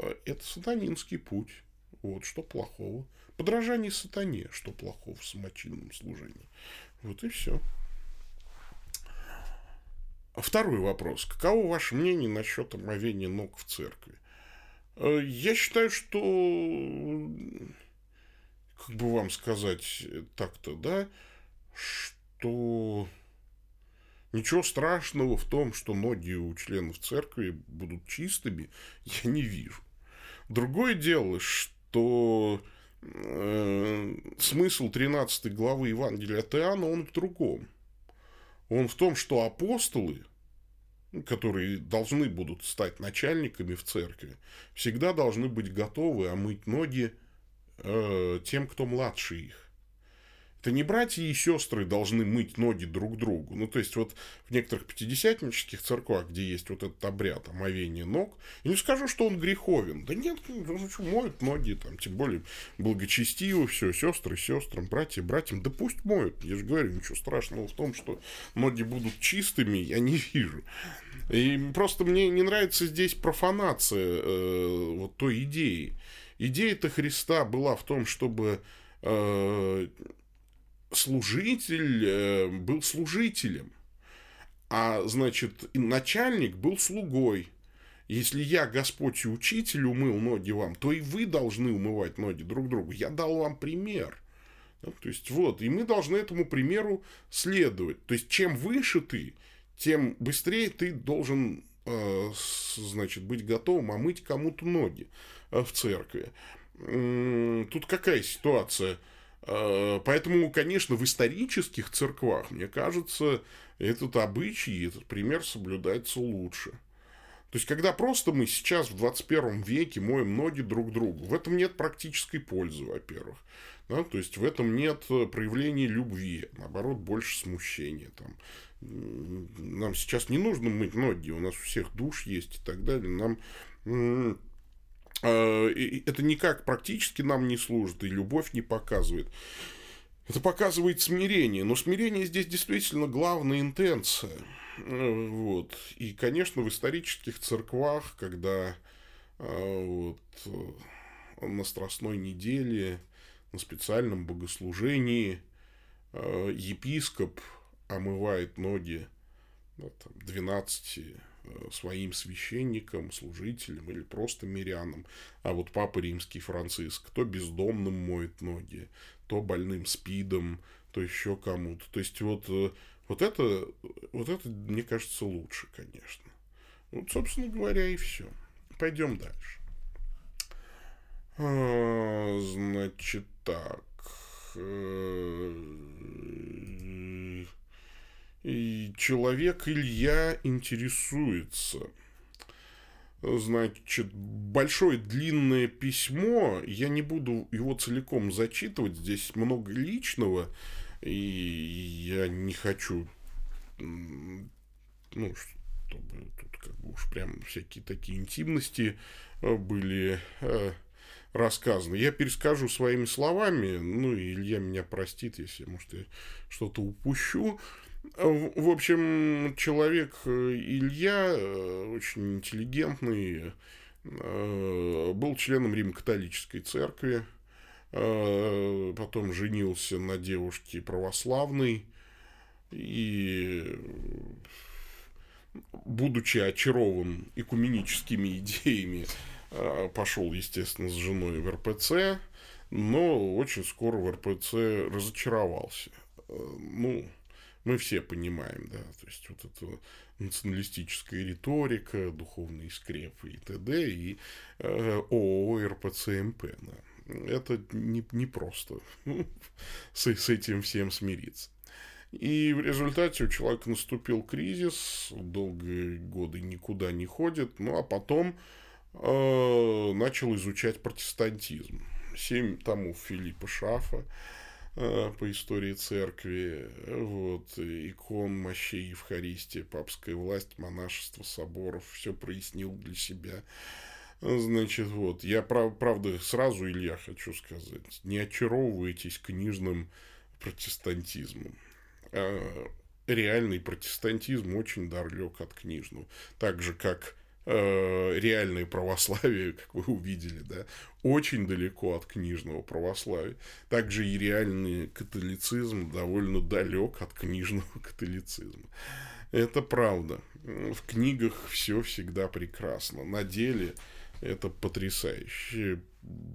э, это сатанинский путь. Вот что плохого. Подражание сатане, что плохого в самочинном служении. Вот и все. Второй вопрос. Каково ваше мнение насчет омовения ног в церкви? Э, я считаю, что, как бы вам сказать так-то, да, что ничего страшного в том, что ноги у членов церкви будут чистыми, я не вижу. Другое дело, что э, смысл 13 главы Евангелия от Иоанна, он в другом. Он в том, что апостолы, которые должны будут стать начальниками в церкви, всегда должны быть готовы омыть ноги э, тем, кто младше их. Это не братья и сестры должны мыть ноги друг другу. Ну, то есть, вот в некоторых пятидесятнических церквах, где есть вот этот обряд омовения ног, я не скажу, что он греховен. Да нет, ну, что, моют ноги, там, тем более благочестиво все, сестры сестрам, братья братьям, да пусть моют. Я же говорю, ничего страшного в том, что ноги будут чистыми, я не вижу. И просто мне не нравится здесь профанация э, вот той идеи. Идея-то Христа была в том, чтобы э, служитель э, был служителем, а значит, начальник был слугой. Если я, Господь и Учитель, умыл ноги вам, то и вы должны умывать ноги друг другу. Я дал вам пример. Ну, то есть, вот, и мы должны этому примеру следовать. То есть, чем выше ты, тем быстрее ты должен, э, значит, быть готовым омыть кому-то ноги э, в церкви. Тут какая ситуация? Э, поэтому, конечно, в исторических церквах, мне кажется, этот обычай, этот пример соблюдается лучше. То есть, когда просто мы сейчас в 21 веке моем ноги друг другу, в этом нет практической пользы, во-первых. Да? То есть, в этом нет проявления любви, наоборот, больше смущения. Там. Нам сейчас не нужно мыть ноги, у нас у всех душ есть и так далее. Нам а, это никак практически нам не служит, и любовь не показывает. Это показывает смирение, но смирение здесь действительно главная интенция. Э, вот. И, конечно, в исторических церквах, когда а, вот, э, на Страстной неделе, на специальном богослужении епископ омывает ноги там, 12 Э, своим священникам, служителям или просто мирянам. А вот Папа Римский Франциск, то бездомным моет ноги, то больным спидом, то еще кому-то. То есть вот, э, вот, это, вот это, мне кажется, лучше, конечно. Вот, собственно говоря, и все. Пойдем дальше. А, значит, так. Э, и человек Илья интересуется. Значит, большое длинное письмо, я не буду его целиком зачитывать, здесь много личного, и я не хочу, ну, чтобы тут как бы уж прям всякие такие интимности э, были э, рассказаны. Я перескажу своими словами, ну, и Илья меня простит, если, может, я что-то упущу. В общем, человек э, Илья, э, очень интеллигентный, э, был членом Римо-католической церкви, потом женился на девушке православной и, будучи очарован экуменическими идеями, пошел, естественно, с женой в РПЦ, но очень скоро в РПЦ разочаровался. Ну, мы все понимаем, да, то есть вот эта националистическая риторика, духовные скрепы и т.д. и э, ООО РПЦМП, да. Это не, не просто с, с этим всем смириться. И в результате у человека наступил кризис, долгие годы никуда не ходит, ну а потом э, начал изучать протестантизм. Семь томов Филиппа Шафа, по истории церкви, вот, икон, мощей, Евхаристия, папская власть, монашество, соборов, все прояснил для себя. Значит, вот, я, прав, правда, сразу, Илья, хочу сказать, не очаровывайтесь книжным протестантизмом. А реальный протестантизм очень далек от книжного. Так же, как э, реальное православие, как вы увидели, да, очень далеко от книжного православия. Также и реальный католицизм довольно далек от книжного католицизма. Это правда. В книгах все всегда прекрасно. На деле это потрясающе,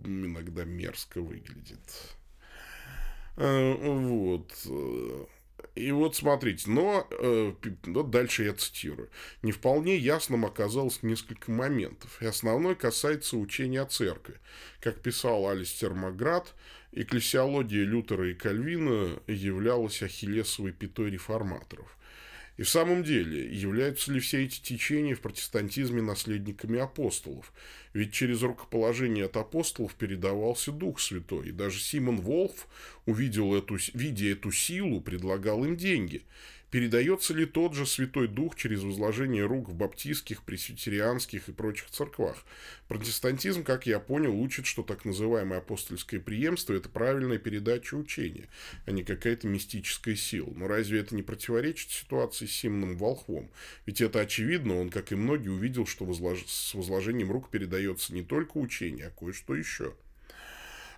иногда мерзко выглядит. Э, вот. И вот смотрите, но, э, но дальше я цитирую. Не вполне ясным оказалось несколько моментов. И основной касается учения о церкви. Как писал Алистер Маград, экклесиология Лютера и Кальвина являлась ахиллесовой пятой реформаторов. И в самом деле, являются ли все эти течения в протестантизме наследниками апостолов? Ведь через рукоположение от апостолов передавался Дух Святой. И даже Симон Волф, увидел эту, видя эту силу, предлагал им деньги. Передается ли тот же Святой Дух через возложение рук в баптистских, пресвитерианских и прочих церквах? Протестантизм, как я понял, учит, что так называемое апостольское преемство – это правильная передача учения, а не какая-то мистическая сила. Но разве это не противоречит ситуации с Симоном Волхвом? Ведь это очевидно, он, как и многие, увидел, что возлож... с возложением рук передается не только учение, а кое-что еще.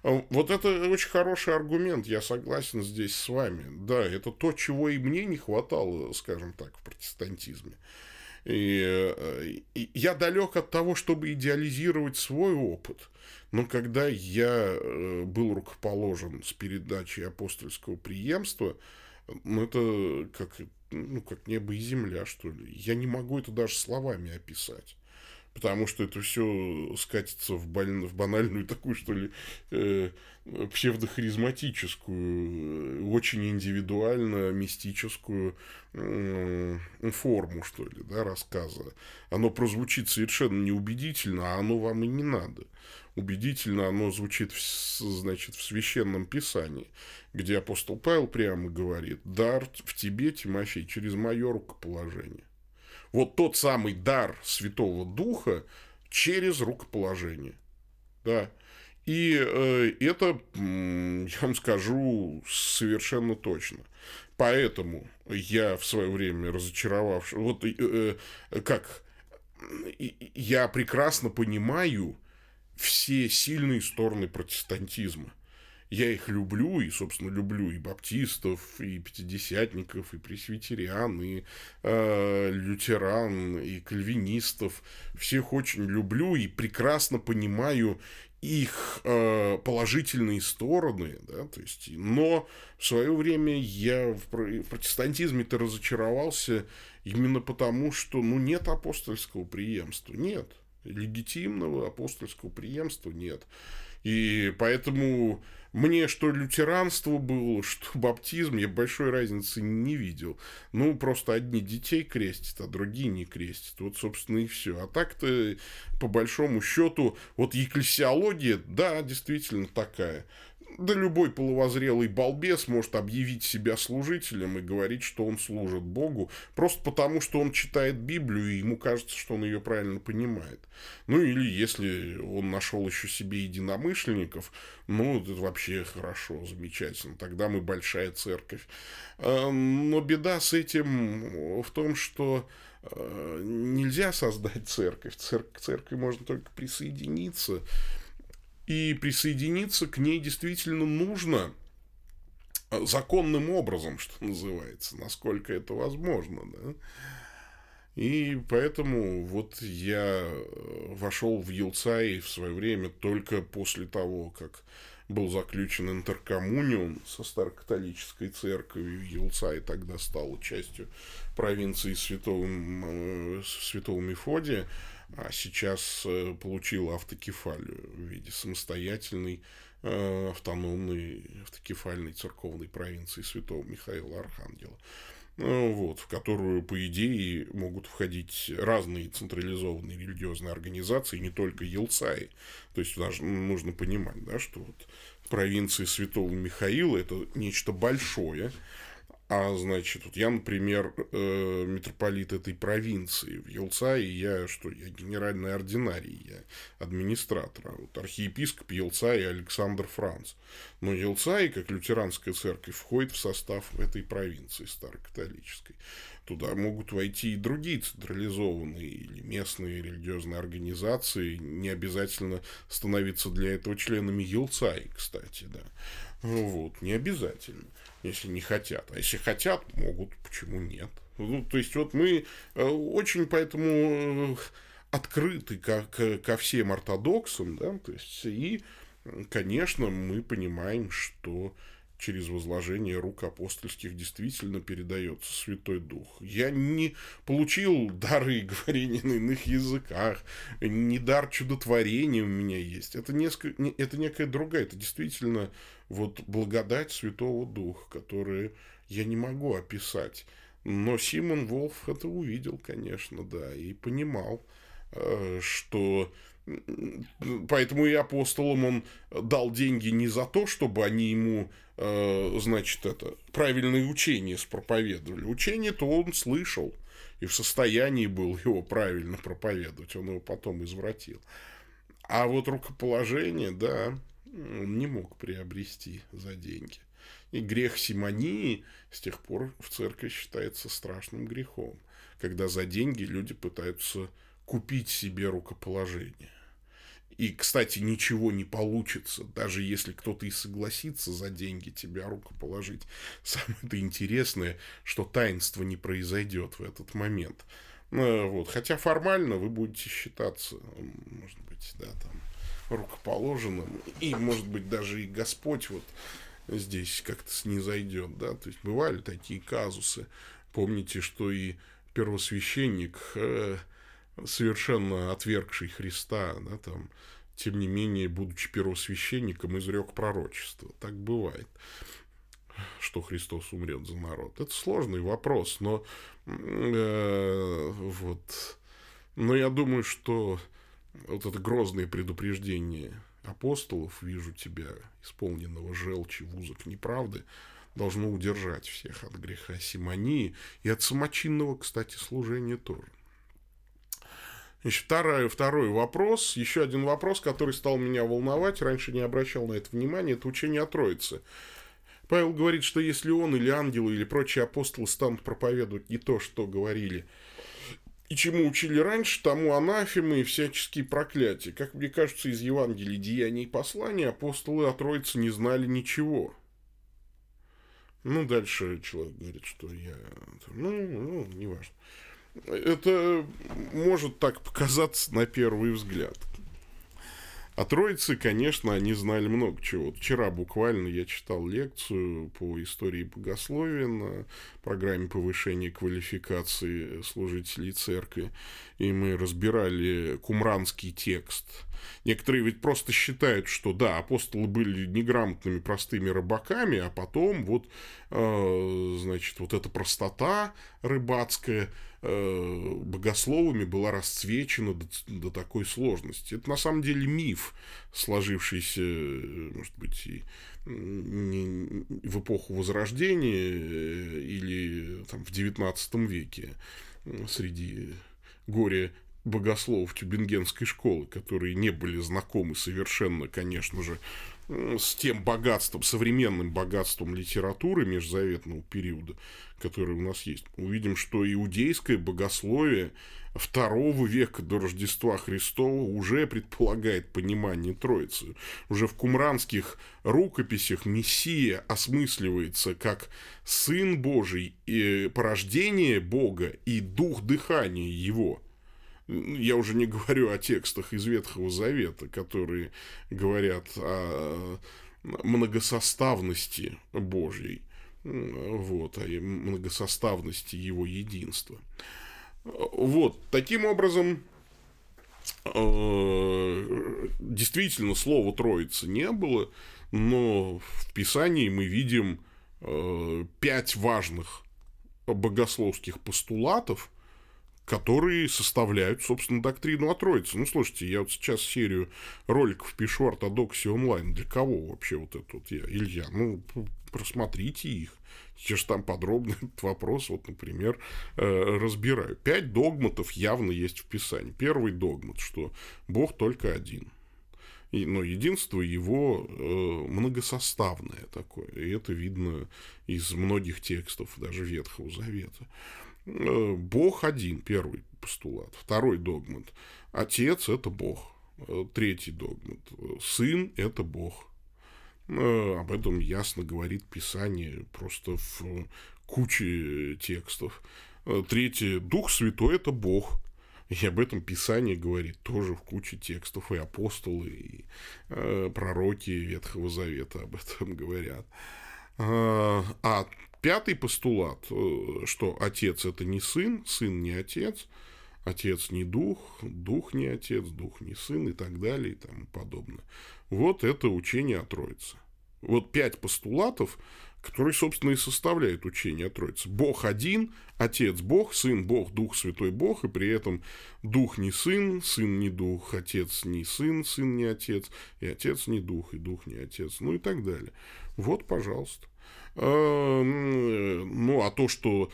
А, вот это очень хороший аргумент, я согласен здесь с вами. Да, это то, чего и мне не хватало, скажем так, в протестантизме. И, э, и я далек от того, чтобы идеализировать свой опыт. Но когда я э, был рукоположен с передачей апостольского преемства, ну, это как, ну, как небо и земля, что ли. Я не могу это даже словами описать. Потому что это все скатится в, баль... в банальную такую, что ли, э, псевдохаризматическую, очень индивидуально мистическую э, форму, что ли, да, рассказа. Оно прозвучит совершенно неубедительно, а оно вам и не надо. Убедительно оно звучит, в, значит, в священном писании, где апостол Павел прямо говорит, дар в тебе, Тимофей, через мое рукоположение вот тот самый дар Святого Духа через рукоположение. Да. И э, это, я вам скажу совершенно точно. Поэтому я в свое время разочаровавшись, вот э, э, как я прекрасно понимаю все сильные стороны протестантизма я их люблю, и, собственно, люблю и баптистов, и пятидесятников, и пресвитериан, и э, лютеран, и кальвинистов. Всех очень люблю и прекрасно понимаю их э, положительные стороны, да, то есть, но в свое время я в, в протестантизме-то разочаровался именно потому, что, ну, нет апостольского преемства, нет, легитимного апостольского преемства нет. И поэтому мне что лютеранство было, что баптизм, я большой разницы не видел. Ну, просто одни детей крестят, а другие не крестят. Вот, собственно, и все. А так-то, по большому счету, вот екклесиология, да, действительно такая. Да любой полувозрелый балбес может объявить себя служителем и говорить, что он служит Богу, просто потому, что он читает Библию, и ему кажется, что он ее правильно понимает. Ну, или если он нашел еще себе единомышленников, ну, это вообще хорошо, замечательно, тогда мы большая церковь. А, но беда с этим в том, что а, нельзя создать церковь. К церкви можно только присоединиться и присоединиться к ней действительно нужно э, законным образом, что называется, насколько это возможно, да. И поэтому вот я э, вошел в Елцай в свое время только после того, как был заключен интеркоммуниум со старокатолической церковью. Елцай тогда стал частью провинции Святого, э, Святого Мефодия а сейчас э, получила автокефалию в виде самостоятельной э, автономной автокефальной церковной провинции святого Михаила Архангела, э, вот, в которую, по идее, могут входить разные централизованные религиозные организации, не только Елцаи. То есть, даже нужно понимать, да, что вот провинция святого Михаила – это нечто большое, а, значит, вот я, например, э, митрополит этой провинции в Елцае, я что, я генеральный ординарий, я администратор, а вот архиепископ Елцая Александр Франц. Но Елцай, как лютеранская церковь, входит в состав этой провинции старокатолической. Туда могут войти и другие централизованные или местные религиозные организации, не обязательно становиться для этого членами Елцаи, кстати, да. Вот, не обязательно если не хотят. А если хотят, могут, почему нет? Ну, то есть, вот мы э, очень поэтому э, открыты ко, ко, всем ортодоксам, да, то есть, и, конечно, мы понимаем, что через возложение рук апостольских действительно передается Святой Дух. Я не получил дары говорения на иных языках, не дар чудотворения у меня есть. Это, несколько, это некая другая, это действительно вот благодать Святого Духа, которую я не могу описать. Но Симон Волф это увидел, конечно, да, и понимал, э, что поэтому и апостолам он дал деньги не за то, чтобы они ему, значит, это правильное учение спроповедовали. Учение-то он слышал и в состоянии был его правильно проповедовать, он его потом извратил. А вот рукоположение, да, он не мог приобрести за деньги. И грех симонии с тех пор в церкви считается страшным грехом, когда за деньги люди пытаются купить себе рукоположение. И, кстати, ничего не получится, даже если кто-то и согласится за деньги тебя рукоположить. Самое-то интересное, что таинство не произойдет в этот момент. Ну, вот. Хотя формально вы будете считаться, может быть, да, там, рукоположенным. И, может быть, даже и Господь вот здесь как-то снизойдет, да. То есть, бывали такие казусы. Помните, что и первосвященник э, совершенно отвергший Христа, да, там, тем не менее, будучи первосвященником, изрек пророчество. Так бывает что Христос умрет за народ. Это сложный вопрос, но э, вот, но я думаю, что вот это грозное предупреждение апостолов, вижу тебя, исполненного желчи в узок неправды, должно удержать всех от греха симонии и от самочинного, кстати, служения тоже. Значит, второй, второй вопрос, еще один вопрос, который стал меня волновать, раньше не обращал на это внимания, это учение о Троице. Павел говорит, что если он или ангелы или прочие апостолы станут проповедовать не то, что говорили и чему учили раньше, тому анафемы и всяческие проклятия. Как мне кажется, из Евангелия, деяний и посланий апостолы о Троице не знали ничего. Ну, дальше человек говорит, что я... Ну, ну, неважно. Это может так показаться на первый взгляд. О Троице, конечно, они знали много чего. Вчера буквально я читал лекцию по истории богословия на программе повышения квалификации служителей церкви, и мы разбирали кумранский текст. Некоторые ведь просто считают, что да, апостолы были неграмотными простыми рыбаками, а потом вот, э, значит, вот эта простота рыбацкая – Э, богословами была расцвечена до, до такой сложности. Это на самом деле миф, сложившийся, может быть, и в эпоху Возрождения э, или там, в XIX веке среди горе богословов Тюбингенской школы, которые не были знакомы совершенно, конечно же, с тем богатством, современным богатством литературы межзаветного периода, который у нас есть. Увидим, что иудейское богословие второго века до Рождества Христова уже предполагает понимание Троицы. Уже в кумранских рукописях Мессия осмысливается как Сын Божий, и порождение Бога и дух дыхания Его – я уже не говорю о текстах из Ветхого Завета, которые говорят о многосоставности Божьей, вот, о многосоставности его единства. Вот, таким образом, э, действительно, слова Троицы не было, но в Писании мы видим э, пять важных богословских постулатов – которые составляют, собственно, доктрину о Троице. Ну, слушайте, я вот сейчас серию роликов пишу ортодоксии онлайн. Для кого вообще вот это вот я, Илья? Ну, просмотрите их. Сейчас там подробно этот вопрос, вот, например, э, разбираю. Пять догматов явно есть в Писании. Первый догмат, что Бог только один. Но единство его э, многосоставное такое. И это видно из многих текстов, даже Ветхого Завета. Бог один, первый постулат. Второй догмат. Отец – это Бог. Э, третий догмат. Сын – это Бог. Э, об этом ясно говорит Писание просто в куче текстов. Третий – Дух Святой – это Бог. И об этом Писание говорит тоже в куче текстов. И апостолы, и пророки Ветхого Завета об этом говорят. А Пятый постулат, э, что отец это не сын, сын не отец, отец не дух, дух не отец, дух не сын и так далее и тому подобное. Вот это учение о Троице. Вот пять постулатов, которые, собственно, и составляют учение о Троице. Бог один, Отец Бог, Сын Бог, Дух Святой Бог, и при этом Дух не Сын, Сын не Дух, Отец не Сын, Сын не Отец, и Отец не Дух, и Дух не Отец, ну и так далее. Вот, пожалуйста. Э, ну, а то, что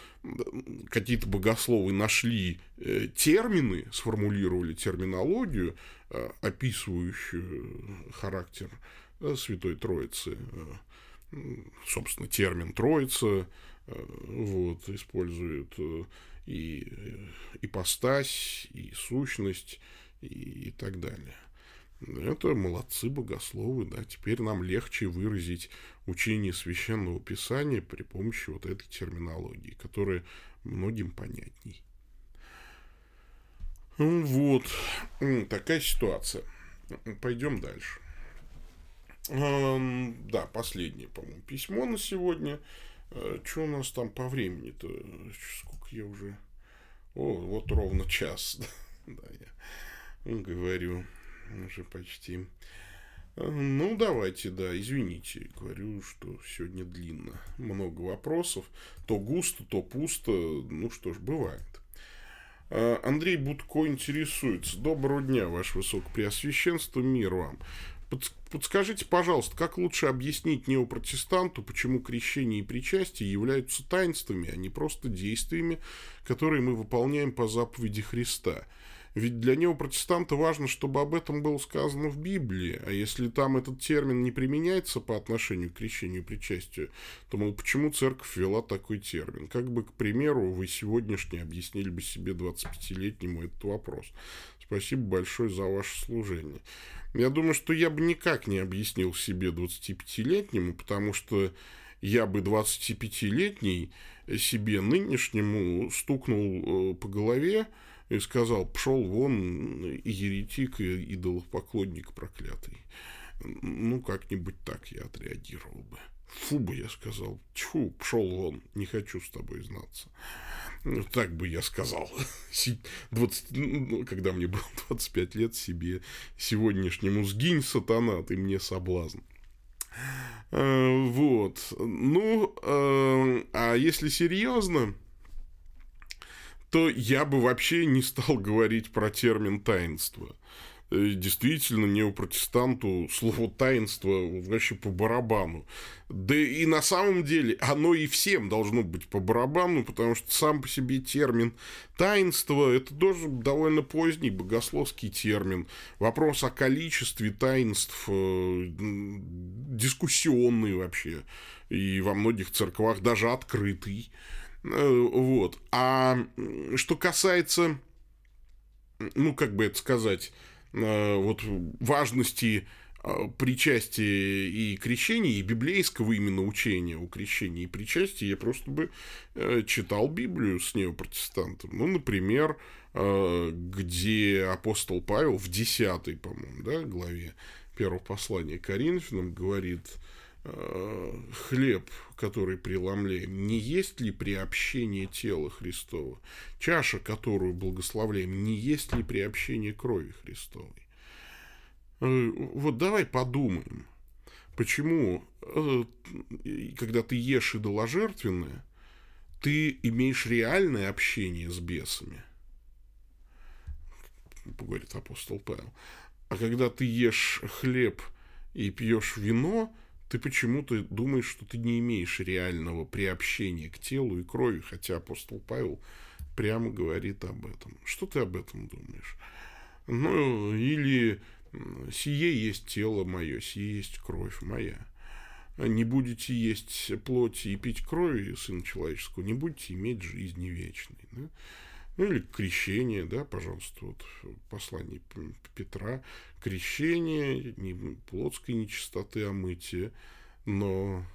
какие-то богословы нашли э, термины, сформулировали терминологию, э, описывающую характер Святой Троицы, собственно, термин Троица, вот, используют и ипостась, и сущность, и так далее. Это молодцы богословы, да. Теперь нам легче выразить учение священного писания при помощи вот этой терминологии, которая многим понятней. Вот. Такая ситуация. Пойдем дальше. Да, последнее, по-моему, письмо на сегодня. Э, что у нас там по времени-то? Сколько я уже... О, вот ровно час. да, я говорю уже почти. Ну, давайте, да, извините, говорю, что сегодня длинно. Много вопросов. То густо, то пусто. Ну что ж, бывает. А, Андрей Будко интересуется. Доброго дня, Ваше Высокопреосвященство, мир вам. Подскажите, пожалуйста, как лучше объяснить неопротестанту, почему крещение и причастие являются таинствами, а не просто действиями, которые мы выполняем по заповеди Христа – ведь для неопротестанта важно, чтобы об этом было сказано в Библии. А если там этот термин не применяется по отношению к крещению и причастию, то, мол, почему церковь ввела такой термин? Как бы, к примеру, вы сегодняшний объяснили бы себе 25-летнему этот вопрос. Спасибо большое за ваше служение. Я думаю, что я бы никак не объяснил себе 25-летнему, потому что я бы 25-летний себе нынешнему стукнул э, по голове, и сказал, пшел вон еретик и идолопоклонник проклятый. Ну, как-нибудь так я отреагировал бы. Фу бы я сказал, тьфу, пшел вон, не хочу с тобой знаться. Ну, так бы я сказал, 20, ну, когда мне было 25 лет себе сегодняшнему сгинь, сатана, ты мне соблазн. А, вот. Ну, а, а если серьезно, то я бы вообще не стал говорить про термин таинство. Э, действительно, неопротестанту слово таинство вообще по барабану. Да и на самом деле оно и всем должно быть по барабану, потому что сам по себе термин таинство – это тоже довольно поздний богословский термин. Вопрос о количестве таинств э, дискуссионный вообще. И во многих церквах даже открытый. Э, вот. А что касается, ну, как бы это сказать, э, вот важности э, причастия и крещения, и библейского именно учения о крещении и причастии, я просто бы читал Библию с неопротестантом. Ну, например, где апостол Павел в 10, по-моему, да, главе первого послания Коринфянам говорит, хлеб, который преломляем, не есть ли приобщение тела Христова? Чаша, которую благословляем, не есть ли приобщение крови Христовой? Э, вот давай подумаем, почему, э, когда ты ешь идоложертвенное, ты имеешь реальное общение с бесами, говорит апостол Павел. А когда ты ешь хлеб и пьешь вино, ты почему-то думаешь, что ты не имеешь реального приобщения к телу и крови, хотя апостол Павел прямо говорит об этом. Что ты об этом думаешь? Ну, или «Сие есть тело мое, сие есть кровь моя». Не будете есть плоти и пить крови Сына Человеческого, не будете иметь жизни вечной. Да? Ну, или крещение, да, пожалуйста, вот послание Петра. Крещение, не плотской нечистоты, а мытие, но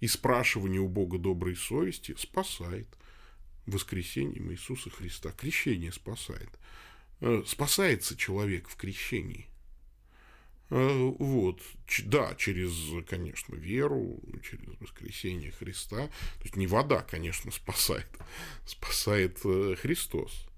и спрашивание у Бога доброй совести спасает воскресением Иисуса Христа. Крещение спасает. Э, спасается человек в крещении. Э, вот, да, через, конечно, веру, через воскресение Христа. То есть не вода, конечно, спасает, спасает э, Христос.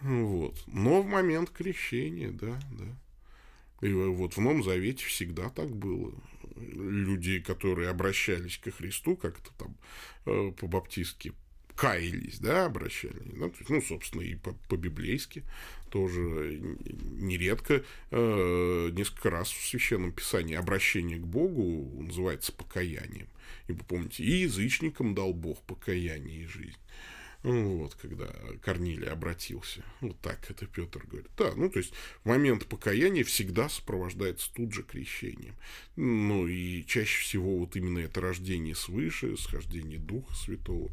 Вот. Но в момент крещения, да, да. И вот в Новом Завете всегда так было. Люди, которые обращались ко Христу, как-то там э, по-баптистски каялись, да, обращались. Да? То есть, ну, собственно, и по-библейски тоже нередко, э, несколько раз в Священном Писании обращение к Богу называется покаянием. И помните, и язычникам дал Бог покаяние и жизнь. Ну, вот, когда Корнилий обратился. Вот так это Петр говорит. Да, ну, то есть, момент покаяния всегда сопровождается тут же крещением. Ну, и чаще всего вот именно это рождение свыше, схождение Духа Святого,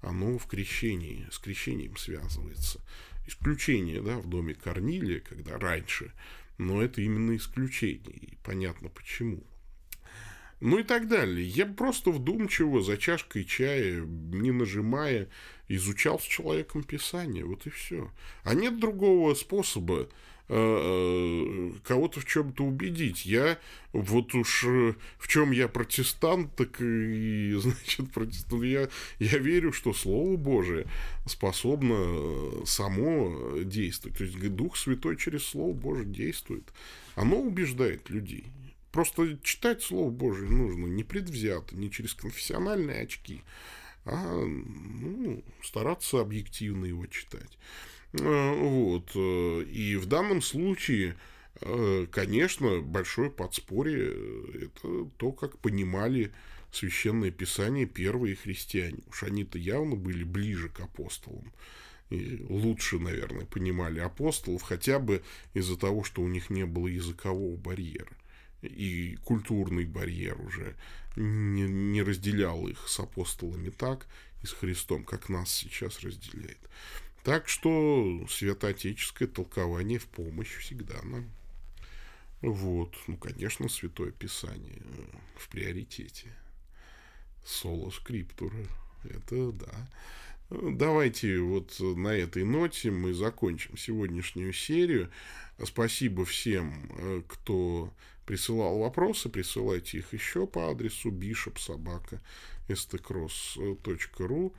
оно в крещении, с крещением связывается. Исключение, да, в доме Корнилия, когда раньше, но это именно исключение, и понятно почему. ну и так далее. Я просто вдумчиво за чашкой чая, не нажимая, изучал с человеком Писание. Вот и все. А нет другого способа кого-то в чем-то убедить. Я вот уж э, в чем я протестант, так и, значит, протестант. Я, я верю, что Слово Божие способно само действовать. То есть Дух Святой через Слово Божие действует. Оно убеждает людей. Просто читать Слово Божие нужно не предвзято, не через конфессиональные очки, а ну, стараться объективно его читать. Э, вот. Э, и в данном случае, э, конечно, большое подспорье – это то, как понимали Священное Писание первые христиане. Уж они-то явно были ближе к апостолам. И лучше, наверное, понимали апостолов, хотя бы из-за того, что у них не было языкового барьера и культурный барьер уже не, не разделял их с апостолами так и с Христом, как нас сейчас разделяет. Так что святоотеческое толкование в помощь всегда нам. Вот, ну, конечно, Святое Писание в приоритете. Соло скриптура, это да. Давайте вот на этой ноте мы закончим сегодняшнюю серию. Спасибо всем, э, кто присылал вопросы. Присылайте их еще по адресу bishopsobaka.stcross.ru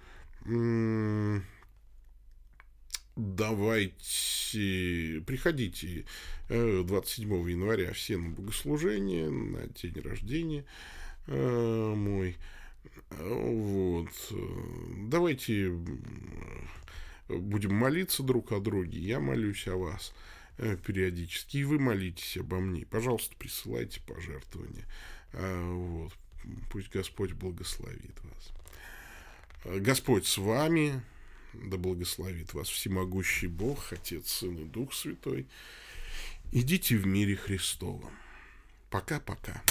Давайте, приходите 27 э, января все на богослужение, на день рождения э, мой. Вот. Давайте будем молиться друг о друге. Я молюсь о вас э, периодически, и вы молитесь обо мне. Пожалуйста, присылайте пожертвования. А, вот. Пусть Господь благословит вас. Господь с вами, да благословит вас всемогущий Бог, Отец, Сын и Дух Святой. Идите в мире Христовом. Пока-пока.